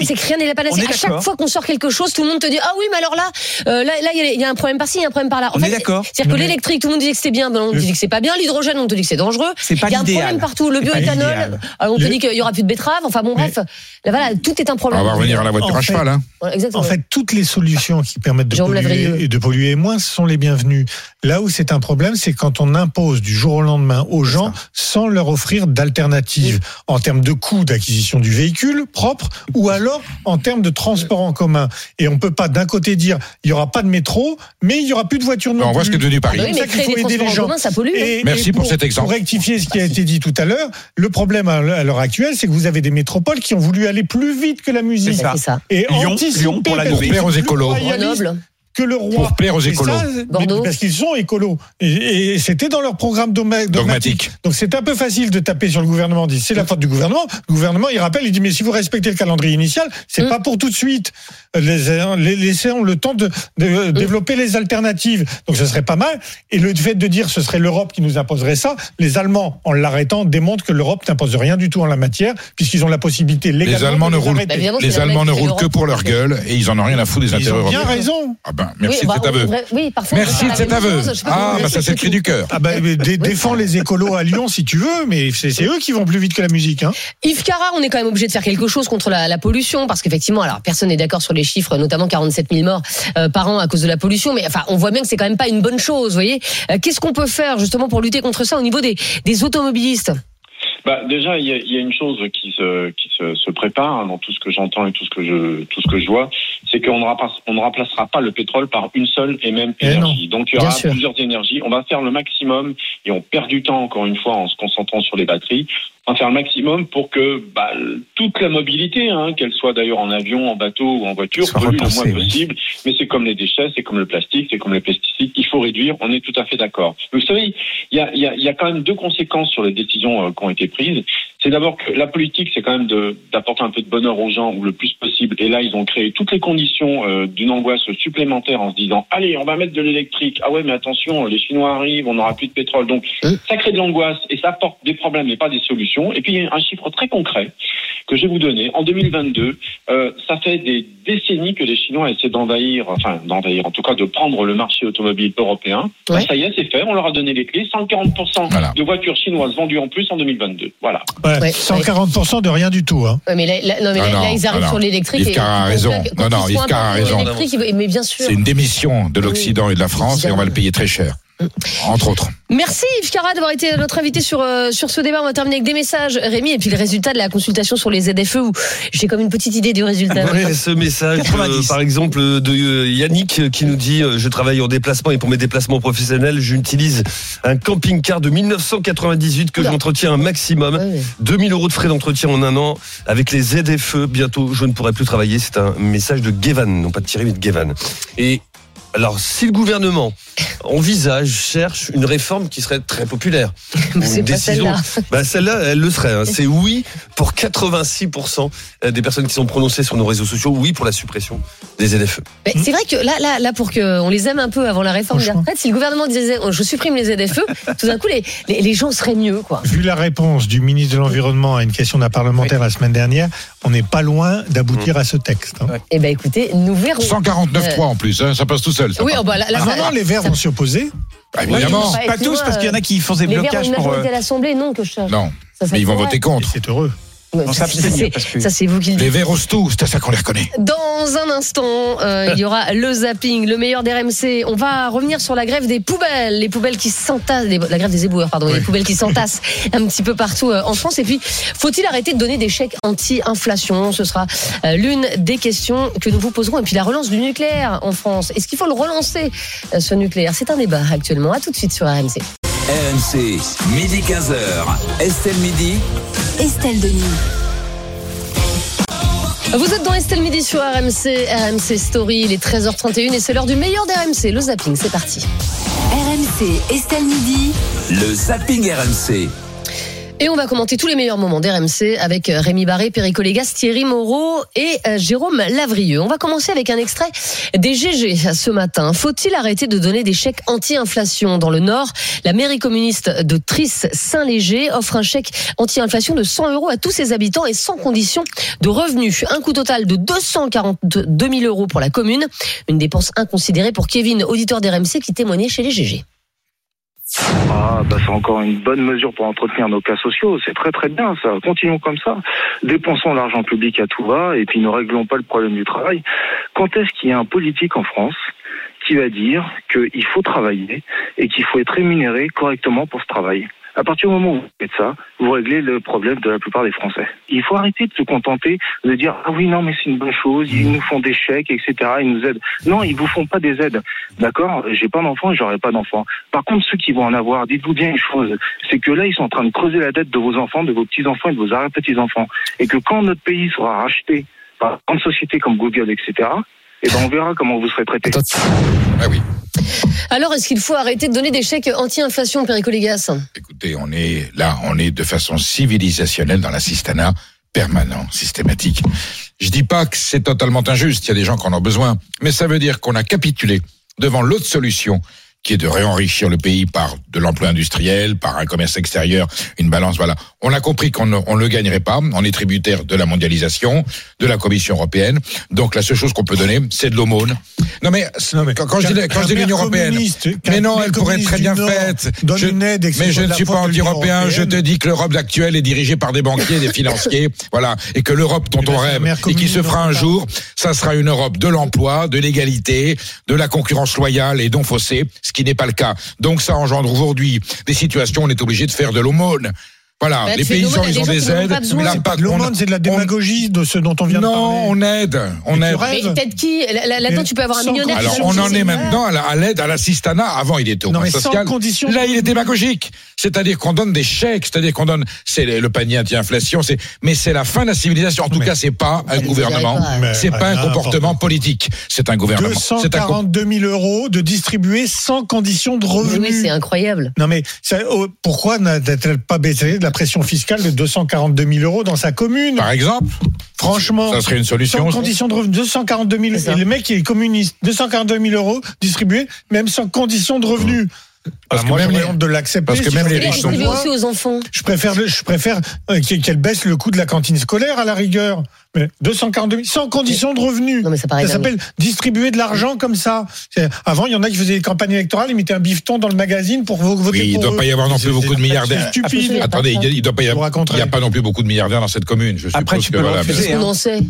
Speaker 1: c'est que rien n'est la panacée.
Speaker 5: On
Speaker 1: À chaque fois qu'on sort quelque chose, tout le monde te dit Ah oui, mais alors là, euh, là, là, il y a- un problème par-ci, il y a un problème par-là. En
Speaker 5: On
Speaker 1: fait,
Speaker 5: est d'accord.
Speaker 1: C'est-à-dire que l'électrique, tout le monde dit que c'est bien, on te dit que c'est pas bien. L'hydrogène, on te dit que c'est dangereux.
Speaker 5: C'est pas
Speaker 1: Il y a un problème partout. Le bioéthanol, euh, on te dit qu'il y aura plus de betteraves. Enfin bon, bref, là, voilà, tout est un
Speaker 6: On
Speaker 1: problème.
Speaker 6: va revenir à la voiture à cheval.
Speaker 4: En fait, toutes les solutions qui permettent de polluer, et de polluer moins sont les bienvenues. Là où c'est un problème, c'est quand on impose du jour au lendemain aux gens sans leur offrir d'alternatives en termes de coût d'acquisition du véhicule propre ou alors en termes de transport en commun. Et on peut pas d'un côté dire il y aura pas de métro, mais il y aura plus de voitures non
Speaker 6: On voit ce
Speaker 4: plus.
Speaker 6: qu'est devenu Paris.
Speaker 1: Bah oui, mais
Speaker 4: C'est ça qu'il
Speaker 1: créer
Speaker 4: faut
Speaker 1: des
Speaker 4: aider les
Speaker 1: en
Speaker 4: gens.
Speaker 1: commun, ça pollue. hein.
Speaker 4: Et-
Speaker 6: Merci
Speaker 4: et
Speaker 6: pour cet exemple.
Speaker 4: Pour rectifier ce qui a été dit tout à l'heure, le problème à à l'heure actuelle, c'est que vous avez des métropoles qui ont voulu aller plus vite que la musique.
Speaker 5: C'est ça.
Speaker 1: Ça.
Speaker 4: Et
Speaker 5: Lyon, Lyon pour la
Speaker 6: Plaire aux
Speaker 4: plus
Speaker 6: écolos.
Speaker 1: Grenoble.
Speaker 4: Que le roi.
Speaker 6: Pour plaire aux écolos.
Speaker 4: ça,
Speaker 1: Bordeaux.
Speaker 4: Parce qu'ils sont écolos. Et, et c'était dans leur programme dogma- dogmatique.
Speaker 6: Dogmatique.
Speaker 4: Donc c'est un peu facile de taper sur le gouvernement, dit c'est la faute du gouvernement. Le gouvernement, il rappelle, il dit mais si vous respectez le calendrier initial, c'est
Speaker 1: Mm.
Speaker 4: pas pour tout de suite. Les, les, laissons le temps de, de développer les alternatives. Donc ce serait pas mal. Et le fait de dire ce serait l'Europe qui nous imposerait ça, les Allemands, en l'arrêtant, démontrent que l'Europe n'impose rien du tout en la matière, puisqu'ils ont la possibilité légalement
Speaker 6: Les Allemands
Speaker 4: de
Speaker 6: ne roulent.
Speaker 1: Bah,
Speaker 6: les Allemands ne roulent que pour leur gueule et ils en ont rien à foutre des
Speaker 4: Ils
Speaker 6: intérêts
Speaker 4: ont bien
Speaker 6: européens.
Speaker 4: raison.
Speaker 6: Ah ben, merci
Speaker 1: Oui,
Speaker 6: de
Speaker 1: bah,
Speaker 6: cet aveu.
Speaker 1: Oui, parfois.
Speaker 6: Merci de cet aveu.
Speaker 1: chose.
Speaker 6: Ah, bah ça c'est le cri du cœur.
Speaker 4: Ah bah, dé- défends les écolos à Lyon si tu veux, mais c'est c'est eux qui vont plus vite que la musique. Hein.
Speaker 1: Yves Cara, on est quand même obligé de faire quelque chose contre la, la pollution parce qu'effectivement, alors personne n'est d'accord sur les chiffres, notamment 47 000 morts euh, par an à cause de la pollution, mais enfin, on voit bien que c'est quand même pas une bonne chose, vous voyez. Euh, Qu'est-ce qu'on peut faire justement pour lutter contre ça au niveau des, des automobilistes?
Speaker 8: Bah, déjà, il y a, il y a une chose qui se, qui se, se prépare hein, dans tout ce que j'entends et tout ce que je, tout ce que je vois, c'est qu'on ne, remplace- on ne remplacera pas le pétrole par une seule et même
Speaker 4: Eh
Speaker 8: énergie. Donc, il y aura plusieurs énergies. On va faire le maximum et on perd du temps, encore une fois, en se concentrant sur les batteries. Va faire le maximum pour que bah, toute la mobilité, hein, qu'elle soit d'ailleurs en avion, en bateau ou en voiture,
Speaker 5: Soit
Speaker 8: pollue le moins
Speaker 5: oui.
Speaker 8: possible. Mais c'est comme les déchets, c'est comme le plastique, c'est comme les pesticides. Il faut réduire. On est tout à fait d'accord. Vous savez, il y a, il y, a, il y a quand même deux conséquences sur les décisions euh, qui ont été prises. C'est d'abord que la politique, c'est quand même d'apporter un peu de bonheur aux gens ou le plus possible. Et là, ils ont créé toutes les conditions euh, d'une angoisse supplémentaire en se disant allez, on va mettre de l'électrique. Ah ouais, mais attention, les Chinois arrivent, on n'aura plus de pétrole. Donc, ça crée de l'angoisse et ça apporte des problèmes mais pas des solutions. Et puis, il y a un chiffre très concret que je vais vous donner. En 2022, euh, ça fait des décennies que les Chinois essaient d'envahir, enfin d'envahir, en tout cas de prendre le marché automobile européen.
Speaker 1: Ouais.
Speaker 8: Ça y est, c'est fait. On leur a donné les clés. 140%
Speaker 6: Voilà.
Speaker 8: de voitures chinoises vendues en plus en 2022. Voilà.
Speaker 4: Ouais,
Speaker 1: Ouais,
Speaker 4: 140% de rien du tout. Hein.
Speaker 1: Ouais, mais là, là- non, mais
Speaker 6: Ah
Speaker 1: là,
Speaker 6: non,
Speaker 1: là, ils arrivent
Speaker 6: non.
Speaker 1: sur l'électrique.
Speaker 6: Yves Cara a raison. Non, non, Yves Cara a raison.
Speaker 1: Mais bien sûr.
Speaker 6: C'est une démission de l'Occident et de la France et on va le payer très cher. Entre autres.
Speaker 1: Merci Yves Cara d'avoir été notre invité sur, euh, sur ce débat. On va terminer avec des messages, Rémi, et puis le résultat de la consultation sur les ZFE où j'ai comme une petite idée du résultat.
Speaker 3: Ouais, ce message, euh,
Speaker 5: 90.
Speaker 3: par exemple, de euh, Yannick qui nous dit euh, Je travaille en déplacement et pour mes déplacements professionnels, j'utilise un camping-car de 1998 que j'entretiens un maximum.
Speaker 1: Ouais, ouais.
Speaker 3: 2000 euros de frais d'entretien en un an. Avec les ZFE, bientôt, je ne pourrai plus travailler. C'est un message de Gevan, non pas de Thierry, mais de Gevan. Et Alors, si le gouvernement envisage, cherche une réforme qui serait très populaire,
Speaker 1: c'est
Speaker 3: une
Speaker 1: pas celle-là.
Speaker 3: bah celle-là, elle le serait. hein. C'est oui pour 86% des personnes qui sont prononcées sur nos réseaux sociaux, oui pour la suppression des ZFE.
Speaker 1: Mais c'est vrai que là, là, là, pour qu'on les aime un peu avant la réforme des retraites, si le gouvernement disait oh, je supprime les ZFE, tout d'un coup les, les, les gens seraient mieux, quoi.
Speaker 4: Vu la réponse du ministre de l'Environnement à une question d'un parlementaire la semaine dernière, on n'est pas loin d'aboutir à ce texte. hein.
Speaker 1: Eh ben écoutez, nous verrons.
Speaker 6: 149.3 en plus, hein, ça passe tout seul. ça,
Speaker 1: Oui, oh, bah, là, là,
Speaker 4: Ah
Speaker 1: ça-
Speaker 4: non, non, les Verts vont s'y opposer.
Speaker 6: Bah, évidemment.
Speaker 5: Pas
Speaker 1: excuse-moi,
Speaker 5: tous, parce qu'il y en a qui font des
Speaker 1: les Verts ont
Speaker 5: blocages
Speaker 1: une
Speaker 5: pour.
Speaker 1: majorité à l'Assemblée, non que je cherche.
Speaker 6: Non,
Speaker 1: Ça, ça
Speaker 6: mais ils vont voter contre.
Speaker 4: c'est heureux.
Speaker 5: On
Speaker 1: ça, c'est- ça, vous qui le
Speaker 6: Les
Speaker 1: dites.
Speaker 6: verts osent tout, c'est à ça qu'on les reconnaît.
Speaker 1: Dans un instant, euh, il y aura le zapping, le meilleur des RMC. On va revenir sur la grève des poubelles, les poubelles qui s'entassent, les- la grève des éboueurs, pardon, les poubelles qui s'entassent un petit peu partout euh, en France. Et puis, faut-il arrêter de donner des chèques anti-inflation? Ce sera euh, l'une des questions que nous vous poserons. Et puis, la relance du nucléaire en France. Est-ce qu'il faut le relancer, euh, ce nucléaire? C'est un débat actuellement. À tout de suite sur RMC.
Speaker 2: RMC, midi 15h. Estelle Midi.
Speaker 10: Estelle Denis.
Speaker 1: Vous êtes dans Estelle Midi sur RMC, RMC Story, il est 13h31 et c'est l'heure du meilleur des RMC, le zapping, c'est parti.
Speaker 10: RMC, Estelle Midi.
Speaker 2: Le zapping RMC.
Speaker 1: Et on va commenter tous les meilleurs moments d'RMC avec euh, Rémi Barré, Perico Thierry Moreau et euh, Jérôme Lavrieux. On va commencer avec un extrait des GG ce matin. Faut-il arrêter de donner des chèques anti-inflation Dans le Nord, la mairie communiste de Tris-Saint-Léger offre un chèque anti-inflation de 100 euros à tous ses habitants et sans condition de revenus. Un coût total de 242 000 euros pour la commune. Une dépense inconsidérée pour Kevin, auditeur d'RMC qui témoignait chez les GG.
Speaker 9: Ah, bah, c'est encore une bonne mesure pour entretenir nos cas sociaux. C'est très très bien, ça. Continuons comme ça. Dépensons l'argent public à tout va et puis ne réglons pas le problème du travail. Quand est-ce qu'il y a un politique en France qui va dire qu'il faut travailler et qu'il faut être rémunéré correctement pour ce travail? À partir du moment où vous faites ça, vous réglez le problème de la plupart des Français. Il faut arrêter de se contenter de dire ah oui non mais c'est une bonne chose, ils nous font des chèques etc. Ils nous aident. Non, ils vous font pas des aides. D'accord? J'ai pas d'enfant, j'aurai pas d'enfant. Par contre, ceux qui vont en avoir, dites-vous bien une chose, c'est que là ils sont en train de creuser la dette de vos enfants, de vos petits enfants et de vos arrière-petits enfants, et que quand notre pays sera racheté par une société comme Google etc. Et ben on verra comment vous serez traités.
Speaker 6: Ah oui.
Speaker 1: Alors, est-ce qu'il faut arrêter de donner des chèques anti-inflation, Perico Légas?
Speaker 6: Écoutez, on est là, on est de façon civilisationnelle dans l'assistanat permanent, systématique. Je dis pas que c'est totalement injuste, il y a des gens qui en ont besoin, mais ça veut dire qu'on a capitulé devant l'autre solution qui est de réenrichir le pays par de l'emploi industriel, par un commerce extérieur, une balance, voilà. On a compris qu'on ne on le gagnerait pas, on est tributaire de la mondialisation, de la Commission européenne, donc la seule chose qu'on peut donner, c'est de l'aumône. Non mais,
Speaker 4: Non, mais
Speaker 6: quand, quand je dis, quand je dis l'Union européenne, mais non, elle pourrait être très bien
Speaker 4: Nord
Speaker 6: faite. Je- mais je ne suis pas anti-européen, je te dis que l'Europe actuelle est dirigée par des banquiers des financiers, voilà, et que l'Europe dont on rêve et qui se fera un jour, ça sera une Europe de l'emploi, de l'égalité, de la concurrence loyale et non faussée, ce qui n'est pas le cas. Donc ça engendre aujourd'hui des situations où on est obligé de faire de l'aumône. Voilà,
Speaker 1: Bah,
Speaker 6: les paysans, ils ont des
Speaker 1: ont
Speaker 6: aides.
Speaker 1: pas
Speaker 6: pas
Speaker 4: de l'aumône, c'est de la démagogie de ce dont on vient de
Speaker 6: Non,
Speaker 4: parler.
Speaker 6: on aide, on
Speaker 4: Mais
Speaker 6: aide.
Speaker 1: Mais peut-être qui Là- là- Là-dedans, tu peux avoir un
Speaker 4: sans
Speaker 1: millionnaire.
Speaker 6: Alors, on en est maintenant à la- l'aide à l'assistanat. Avant, il était au
Speaker 4: Non, mais sans
Speaker 6: social.
Speaker 4: condition.
Speaker 6: Là, il est démagogique. C'est-à-dire qu'on donne des chèques, c'est-à-dire qu'on donne, c'est le panier anti-inflation, c'est, mais c'est la fin de la civilisation. En tout
Speaker 4: Mais-
Speaker 6: cas, c'est pas un gouvernement. C'est pas un comportement politique. C'est un gouvernement. C'est un com-
Speaker 4: 242 000 euros de distribuer sans condition de
Speaker 1: Mais
Speaker 4: revenus.
Speaker 1: Oui, c'est incroyable.
Speaker 4: Non mais ça, oh, pourquoi n'a-t-elle pas baissé de la pression fiscale de 242 000 euros dans sa commune?
Speaker 6: Par exemple,
Speaker 4: Franchement,
Speaker 6: ça serait une solution.
Speaker 4: sans condition de revenus, 242 000
Speaker 1: C'est ça.
Speaker 4: et le mec il est communiste, 242 000 euros distribués même sans condition de revenus.
Speaker 6: Parce
Speaker 4: Ah,
Speaker 6: que
Speaker 4: moi
Speaker 6: même les-
Speaker 4: honte de l'accepter.
Speaker 6: parce que même
Speaker 4: je
Speaker 6: les riches sont
Speaker 1: aussi aux enfants.
Speaker 4: Je préfère, le- je préfère euh, qu'elle baisse le coût de la cantine scolaire à la rigueur. Mais 242 000, sans condition de revenus.
Speaker 1: Non, mais ça
Speaker 4: s'appelle distribuer de l'argent comme ça. Avant, il y en a qui faisaient des campagnes électorales, ils mettaient un bifton dans le magazine pour vo- voter
Speaker 6: Oui, il
Speaker 4: pour
Speaker 6: doit
Speaker 4: eux.
Speaker 6: pas y avoir non plus beaucoup de milliardaires.
Speaker 4: C'est stupide.
Speaker 6: Attendez, il il doit pas y avoir, il y a pas non plus beaucoup de milliardaires dans cette commune. Je
Speaker 5: Après,
Speaker 6: suppose
Speaker 5: tu
Speaker 6: que
Speaker 5: peux le
Speaker 6: voilà,
Speaker 5: refuser,
Speaker 6: mais-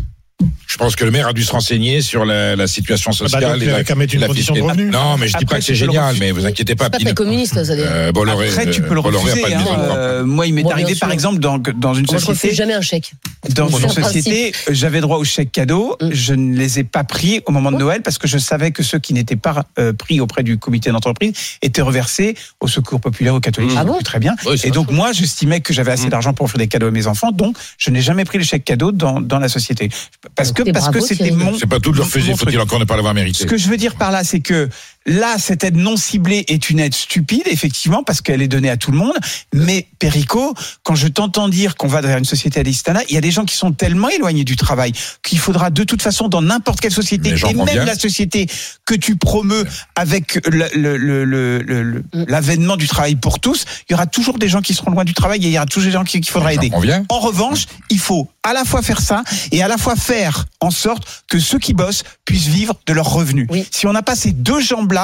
Speaker 6: Je pense que le maire a dû se renseigner sur la, la situation
Speaker 4: bah
Speaker 6: sociale.
Speaker 4: donc,
Speaker 6: et la-
Speaker 4: qu'à mettre une
Speaker 6: la
Speaker 4: condition de
Speaker 6: fiscalité.
Speaker 4: revenus.
Speaker 6: Non, mais je dis
Speaker 5: Après,
Speaker 6: pas que c'est
Speaker 5: le
Speaker 6: génial, mais vous inquiétez pas.
Speaker 1: C'est pas communiste, ça.
Speaker 6: Euh, Bolloré,
Speaker 5: Après, tu peux le
Speaker 6: euh, Bolloré
Speaker 5: refuser.
Speaker 6: pas de
Speaker 5: hein. Euh, moi, il m'est
Speaker 1: Bon,
Speaker 5: arrivé, par exemple, dans, dans une
Speaker 1: Moi, je
Speaker 5: société.
Speaker 1: jamais un chèque.
Speaker 5: Dans une société, j'avais droit aux chèques cadeaux.
Speaker 1: Mm.
Speaker 5: Je ne les ai pas pris au moment de Noël parce que je savais que ceux qui n'étaient pas euh, pris auprès du comité d'entreprise étaient reversés au secours populaire, aux catholiques.
Speaker 6: Mm.
Speaker 5: je
Speaker 1: Ah bon
Speaker 5: très bien.
Speaker 6: Oui,
Speaker 5: Et donc, moi, j'estimais que j'avais assez
Speaker 6: Mm.
Speaker 5: d'argent pour offrir des cadeaux à mes enfants. Donc, je n'ai jamais pris les chèques cadeaux dans, dans la société. Parce que parce que c'était mon
Speaker 6: C'est pas tout de leur fusil, faut-il encore ne pas l'avoir
Speaker 5: Ce
Speaker 6: mérité.
Speaker 5: que je veux dire par là, c'est que là, cette aide non ciblée est une aide stupide, effectivement, parce qu'elle est donnée à tout le monde. Mais Perico, quand je t'entends dire qu'on va vers une société assistanat, il y a des gens qui sont tellement éloignés du travail qu'il faudra de toute façon, dans n'importe quelle société, et même
Speaker 6: bien.
Speaker 5: la société que tu promeus avec le- le- le- le- le- le- l'avènement du travail pour tous, il y aura toujours des gens qui seront loin du travail et il y aura toujours des gens qui- qu'il faudra aider. En revanche, il faut à la fois faire ça et à la fois faire en sorte que ceux qui bossent puissent vivre de leurs revenus.
Speaker 1: Oui.
Speaker 5: Si on n'a pas ces deux jambes-là,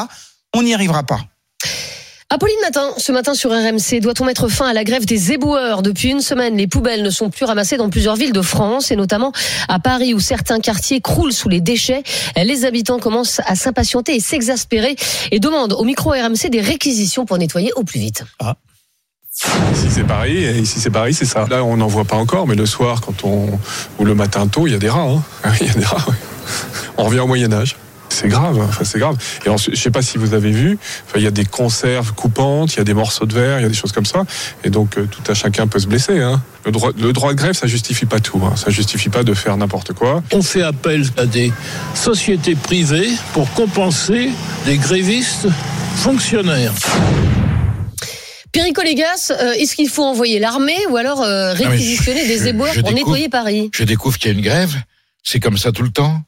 Speaker 5: on n'y arrivera pas.
Speaker 1: Apolline Matin, ce matin sur RMC, doit-on mettre fin à la grève des éboueurs Depuis une semaine, les poubelles ne sont plus ramassées dans plusieurs villes de France et notamment à Paris où certains quartiers croulent sous les déchets. Les habitants commencent à s'impatienter et s'exaspérer et demandent au micro RMC des réquisitions pour nettoyer au plus vite.
Speaker 11: Ici c'est Paris, et ici c'est Paris, c'est ça. Là on n'en voit pas encore, mais le soir quand on ou le matin tôt, il y a des rats. hein. Ah Il y a des rats. ouais. On revient au Moyen Âge. C'est grave, hein. enfin, c'est grave. Et ensuite, je sais pas si vous avez vu, enfin, il y a des conserves coupantes, il y a des morceaux de verre, il y a des choses comme ça. Et donc euh, tout à chacun peut se blesser. Hein. Le, droit, le droit de grève, ça justifie pas tout. Hein. Ça justifie pas de faire n'importe quoi.
Speaker 12: On fait appel à des sociétés privées pour compenser des grévistes fonctionnaires.
Speaker 1: Perico Légas, euh, est-ce qu'il faut envoyer l'armée ou alors euh, réquisitionner
Speaker 6: je-
Speaker 1: des
Speaker 6: je-
Speaker 1: éboueurs
Speaker 6: je
Speaker 1: pour
Speaker 6: découvre-
Speaker 1: nettoyer Paris?
Speaker 6: Je découvre qu'il y a une grève. C'est comme ça tout le temps.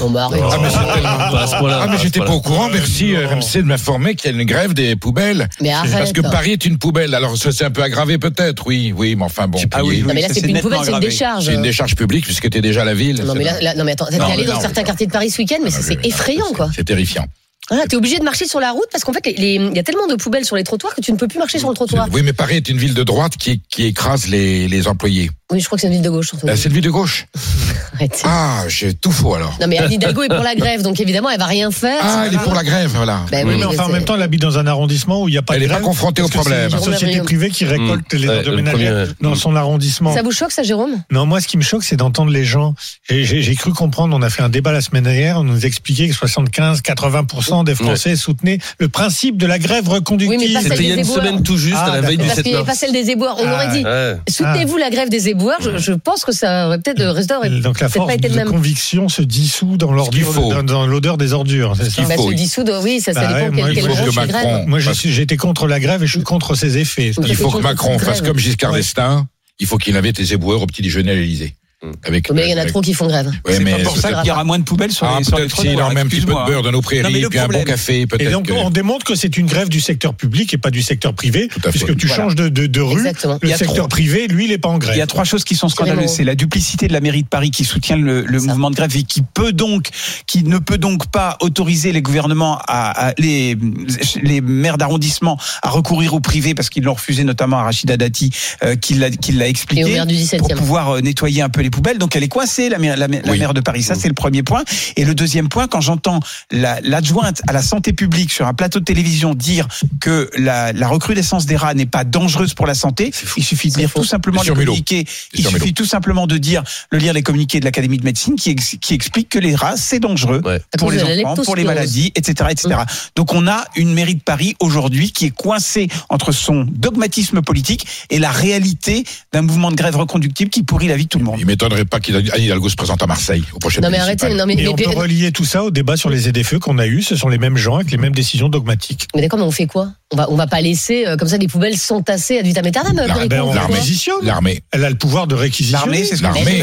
Speaker 1: Bon, bah, arrête.
Speaker 6: Ah mais, Ah,
Speaker 3: pas
Speaker 6: j'étais pas au courant. Merci euh, RMC de m'informer qu'il y a une grève des poubelles.
Speaker 1: Mais arrête.
Speaker 6: Parce que Paris est une poubelle. Alors ça c'est un peu aggravé peut-être. Oui, oui, mais enfin bon.
Speaker 5: Ah oui.
Speaker 1: Non mais là c'est plus une poubelle, c'est une décharge.
Speaker 6: C'est une décharge publique puisque t'es déjà à la ville.
Speaker 1: Non mais là, là- non mais attends, t'es
Speaker 6: Non,
Speaker 1: allé dans
Speaker 6: non,
Speaker 1: certains quartiers de Paris ce week-end, mais
Speaker 6: Ah,
Speaker 1: c'est effrayant quoi.
Speaker 6: C'est terrifiant.
Speaker 1: Voilà, t'es obligé de marcher sur la route parce qu'en fait, il y a tellement de poubelles sur les trottoirs que tu ne peux plus marcher sur le trottoir.
Speaker 6: Oui, mais Paris est une ville de droite qui, qui écrase les, les employés.
Speaker 1: Oui, je crois que c'est une ville de gauche.
Speaker 6: Euh, C'est une ville de gauche.
Speaker 1: Arrête.
Speaker 6: Ah, j'ai tout faux alors.
Speaker 1: Non mais Anne Hidalgo est pour la grève, donc évidemment elle va rien faire.
Speaker 6: Ah, elle est pour la grève, voilà.
Speaker 1: Ben
Speaker 4: Oui,
Speaker 1: oui,
Speaker 4: mais enfin, en même temps, elle habite dans un arrondissement où il n'y a pas
Speaker 6: Elle
Speaker 4: de
Speaker 6: n'est pas confrontée au problème.
Speaker 4: C'est une
Speaker 1: Jérôme
Speaker 4: société privée qui récolte les ordures
Speaker 3: le
Speaker 4: ménagères dans son arrondissement.
Speaker 1: Ça vous choque ça, Jérôme?
Speaker 4: Non, moi, ce qui me choque, c'est d'entendre les gens. J'ai cru comprendre, on a fait un débat la semaine dernière, on nous expliquait que 75-80% des Français soutenaient le principe de la grève reconductive.
Speaker 1: Oui,
Speaker 3: C'était il y a une semaine tout juste,
Speaker 4: Ah,
Speaker 3: à la veille du
Speaker 1: Parce
Speaker 3: 7
Speaker 1: qu'il n'y avait pas
Speaker 3: mars.
Speaker 1: celle des éboueurs. On
Speaker 4: Ah,
Speaker 1: aurait dit
Speaker 3: Ouais.
Speaker 1: soutenez-vous la grève des éboueurs. Je, je pense que ça aurait peut-être le résultat aurait
Speaker 4: Donc la force
Speaker 1: pas été
Speaker 4: de
Speaker 1: même.
Speaker 4: conviction se dissout dans l'ordure,
Speaker 6: faut.
Speaker 4: dans, dans l'odeur des ordures. c'est ça
Speaker 1: Bah, se
Speaker 6: oui.
Speaker 1: dissoudre, oui, ça, ça
Speaker 4: Bah
Speaker 1: dépend
Speaker 4: ouais,
Speaker 1: quelle,
Speaker 4: moi,
Speaker 6: que
Speaker 4: été contre la grève et je suis contre ses effets.
Speaker 6: Il faut que Macron fasse comme Giscard d'Estaing. Il faut qu'il invite les éboueurs au petit déjeuner à l'Élysée. Avec,
Speaker 1: Mais il y en a
Speaker 6: avec-
Speaker 1: trop qui font grève.
Speaker 6: Ouais,
Speaker 5: c'est pas pour ça qu'il y aura moins de poubelles sur
Speaker 6: Ah,
Speaker 5: les, sur les
Speaker 6: s'il en met un petit peu de beurre dans nos
Speaker 5: Non, mais
Speaker 6: prairies,
Speaker 5: le
Speaker 6: puis un bon café,
Speaker 4: Et donc,
Speaker 6: que-
Speaker 4: on démontre que c'est une grève du secteur public et pas du secteur privé,
Speaker 6: fait.
Speaker 4: puisque tu
Speaker 5: Voilà.
Speaker 4: changes de, de, de rue.
Speaker 1: Exactement.
Speaker 4: Le secteur
Speaker 5: trop-
Speaker 4: privé, lui, il n'est pas en grève.
Speaker 5: Il y a trois choses qui sont scandaleuses. C'est la duplicité de la mairie de Paris qui soutient le, mouvement de grève et qui peut donc, qui ne peut donc pas autoriser les gouvernements à, à- les, les maires d'arrondissement à recourir au privé parce qu'ils l'ont refusé, notamment à Rachida Dati, euh, qui l'a, expliqué.
Speaker 1: maire du 17e.
Speaker 5: pour pouvoir euh, nettoyer un peu les poubelles. Donc elle est coincée, la maire, la, maire- la
Speaker 6: Oui.
Speaker 5: maire de Paris. Ça, c'est le premier point. Et le deuxième point, quand j'entends la- l'adjointe à la santé publique sur un plateau de télévision dire que la, la recrudescence des rats n'est pas dangereuse pour la santé, il suffit de lire
Speaker 1: faux.
Speaker 5: tout simplement les communiqués. Il suffit tout simplement de dire, de lire les communiqués de l'Académie de médecine qui, ex- qui expliquent que les rats, c'est dangereux
Speaker 3: Ouais.
Speaker 5: pour les enfants, pour les maladies, etc., etc. Donc on a une mairie de Paris aujourd'hui qui est coincée entre son dogmatisme politique et la réalité d'un mouvement de grève reconductible qui pourrit la vie de tout le monde.
Speaker 6: Il m'étonnerait pas qu'Anne Hidalgo se présente à Marseille au prochain
Speaker 1: Non mais arrêtez, non mais,
Speaker 4: Et
Speaker 1: mais-
Speaker 4: on peut relier tout ça au débat sur les aides-feux qu'on a eu. Ce sont les mêmes gens avec les mêmes décisions dogmatiques.
Speaker 1: mais d'accord, mais on fait quoi? On va on va pas laisser euh, comme ça des poubelles s'entasser à vitam aeternam.
Speaker 6: La-
Speaker 1: Perico,
Speaker 4: on
Speaker 1: on fait quoi
Speaker 4: réquisitionne.
Speaker 6: L'armée.
Speaker 4: Elle a le pouvoir de réquisitionner.
Speaker 5: L'armée, c'est ce
Speaker 6: L'armée.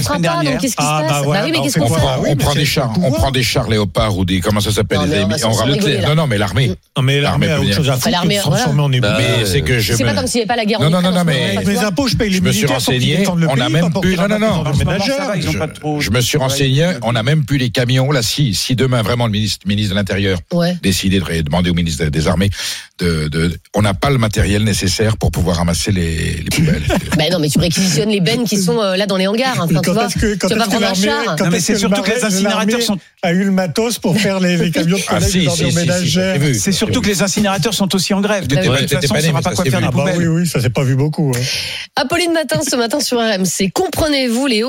Speaker 4: Ah, bah
Speaker 1: passe?
Speaker 4: voilà,
Speaker 1: oui, mais qu'est-ce
Speaker 4: on
Speaker 1: qu'on
Speaker 6: On
Speaker 4: fait?
Speaker 1: Fait
Speaker 4: quoi
Speaker 6: prend,
Speaker 4: oui,
Speaker 6: on prend
Speaker 4: c'est
Speaker 6: des chars, on prend des chars léopards ou des comment ça s'appelle
Speaker 1: Non,
Speaker 6: des
Speaker 1: mais on va
Speaker 6: AMI
Speaker 1: se
Speaker 6: en
Speaker 1: faire rigoler,
Speaker 6: rajouter.
Speaker 1: là.
Speaker 6: Non non mais l'armée.
Speaker 4: Non, mais l'armée a
Speaker 6: L'armée
Speaker 4: autre chose à foutre
Speaker 1: l'armée.
Speaker 3: Bah,
Speaker 6: Mais c'est que je
Speaker 1: C'est pas comme s'il n'y avait pas la guerre en
Speaker 6: Non, non, non, mais-
Speaker 4: mes impôts, je paye les
Speaker 6: Je me suis
Speaker 4: militaires
Speaker 6: renseigné, on a même plus- non, non, non.
Speaker 5: Moment, va, ils
Speaker 6: Je,
Speaker 5: pas trop-
Speaker 6: je me suis renseigné, on n'a même plus les camions. Là, si, si demain vraiment le ministre, ministre de l'Intérieur
Speaker 1: Ouais.
Speaker 6: décidait de demander au ministre des Armées, de, de, on n'a pas le matériel nécessaire pour pouvoir ramasser les, les poubelles.
Speaker 1: Ben non, mais tu réquisitionnes les bennes qui sont euh, là dans les hangars. hein.
Speaker 4: Quand est-ce que, quand
Speaker 1: tu vas
Speaker 4: est-ce
Speaker 1: pas
Speaker 4: que
Speaker 1: prendre un char.
Speaker 4: quand
Speaker 5: Non, mais
Speaker 4: est-ce
Speaker 5: c'est surtout
Speaker 4: le
Speaker 5: que les incinérateurs sont-
Speaker 4: a eu le matos pour faire les, les camions de
Speaker 6: Ah, si, si, si.
Speaker 5: C'est surtout que les incinérateurs sont aussi en grève. De
Speaker 1: Ouais,
Speaker 5: toute façon, on ne saura pas quoi faire des
Speaker 4: Ah bah
Speaker 5: poubelles.
Speaker 4: oui, oui, ça s'est pas vu beaucoup. hein.
Speaker 1: Apolline Matin, ce matin sur RMC. Comprenez-vous les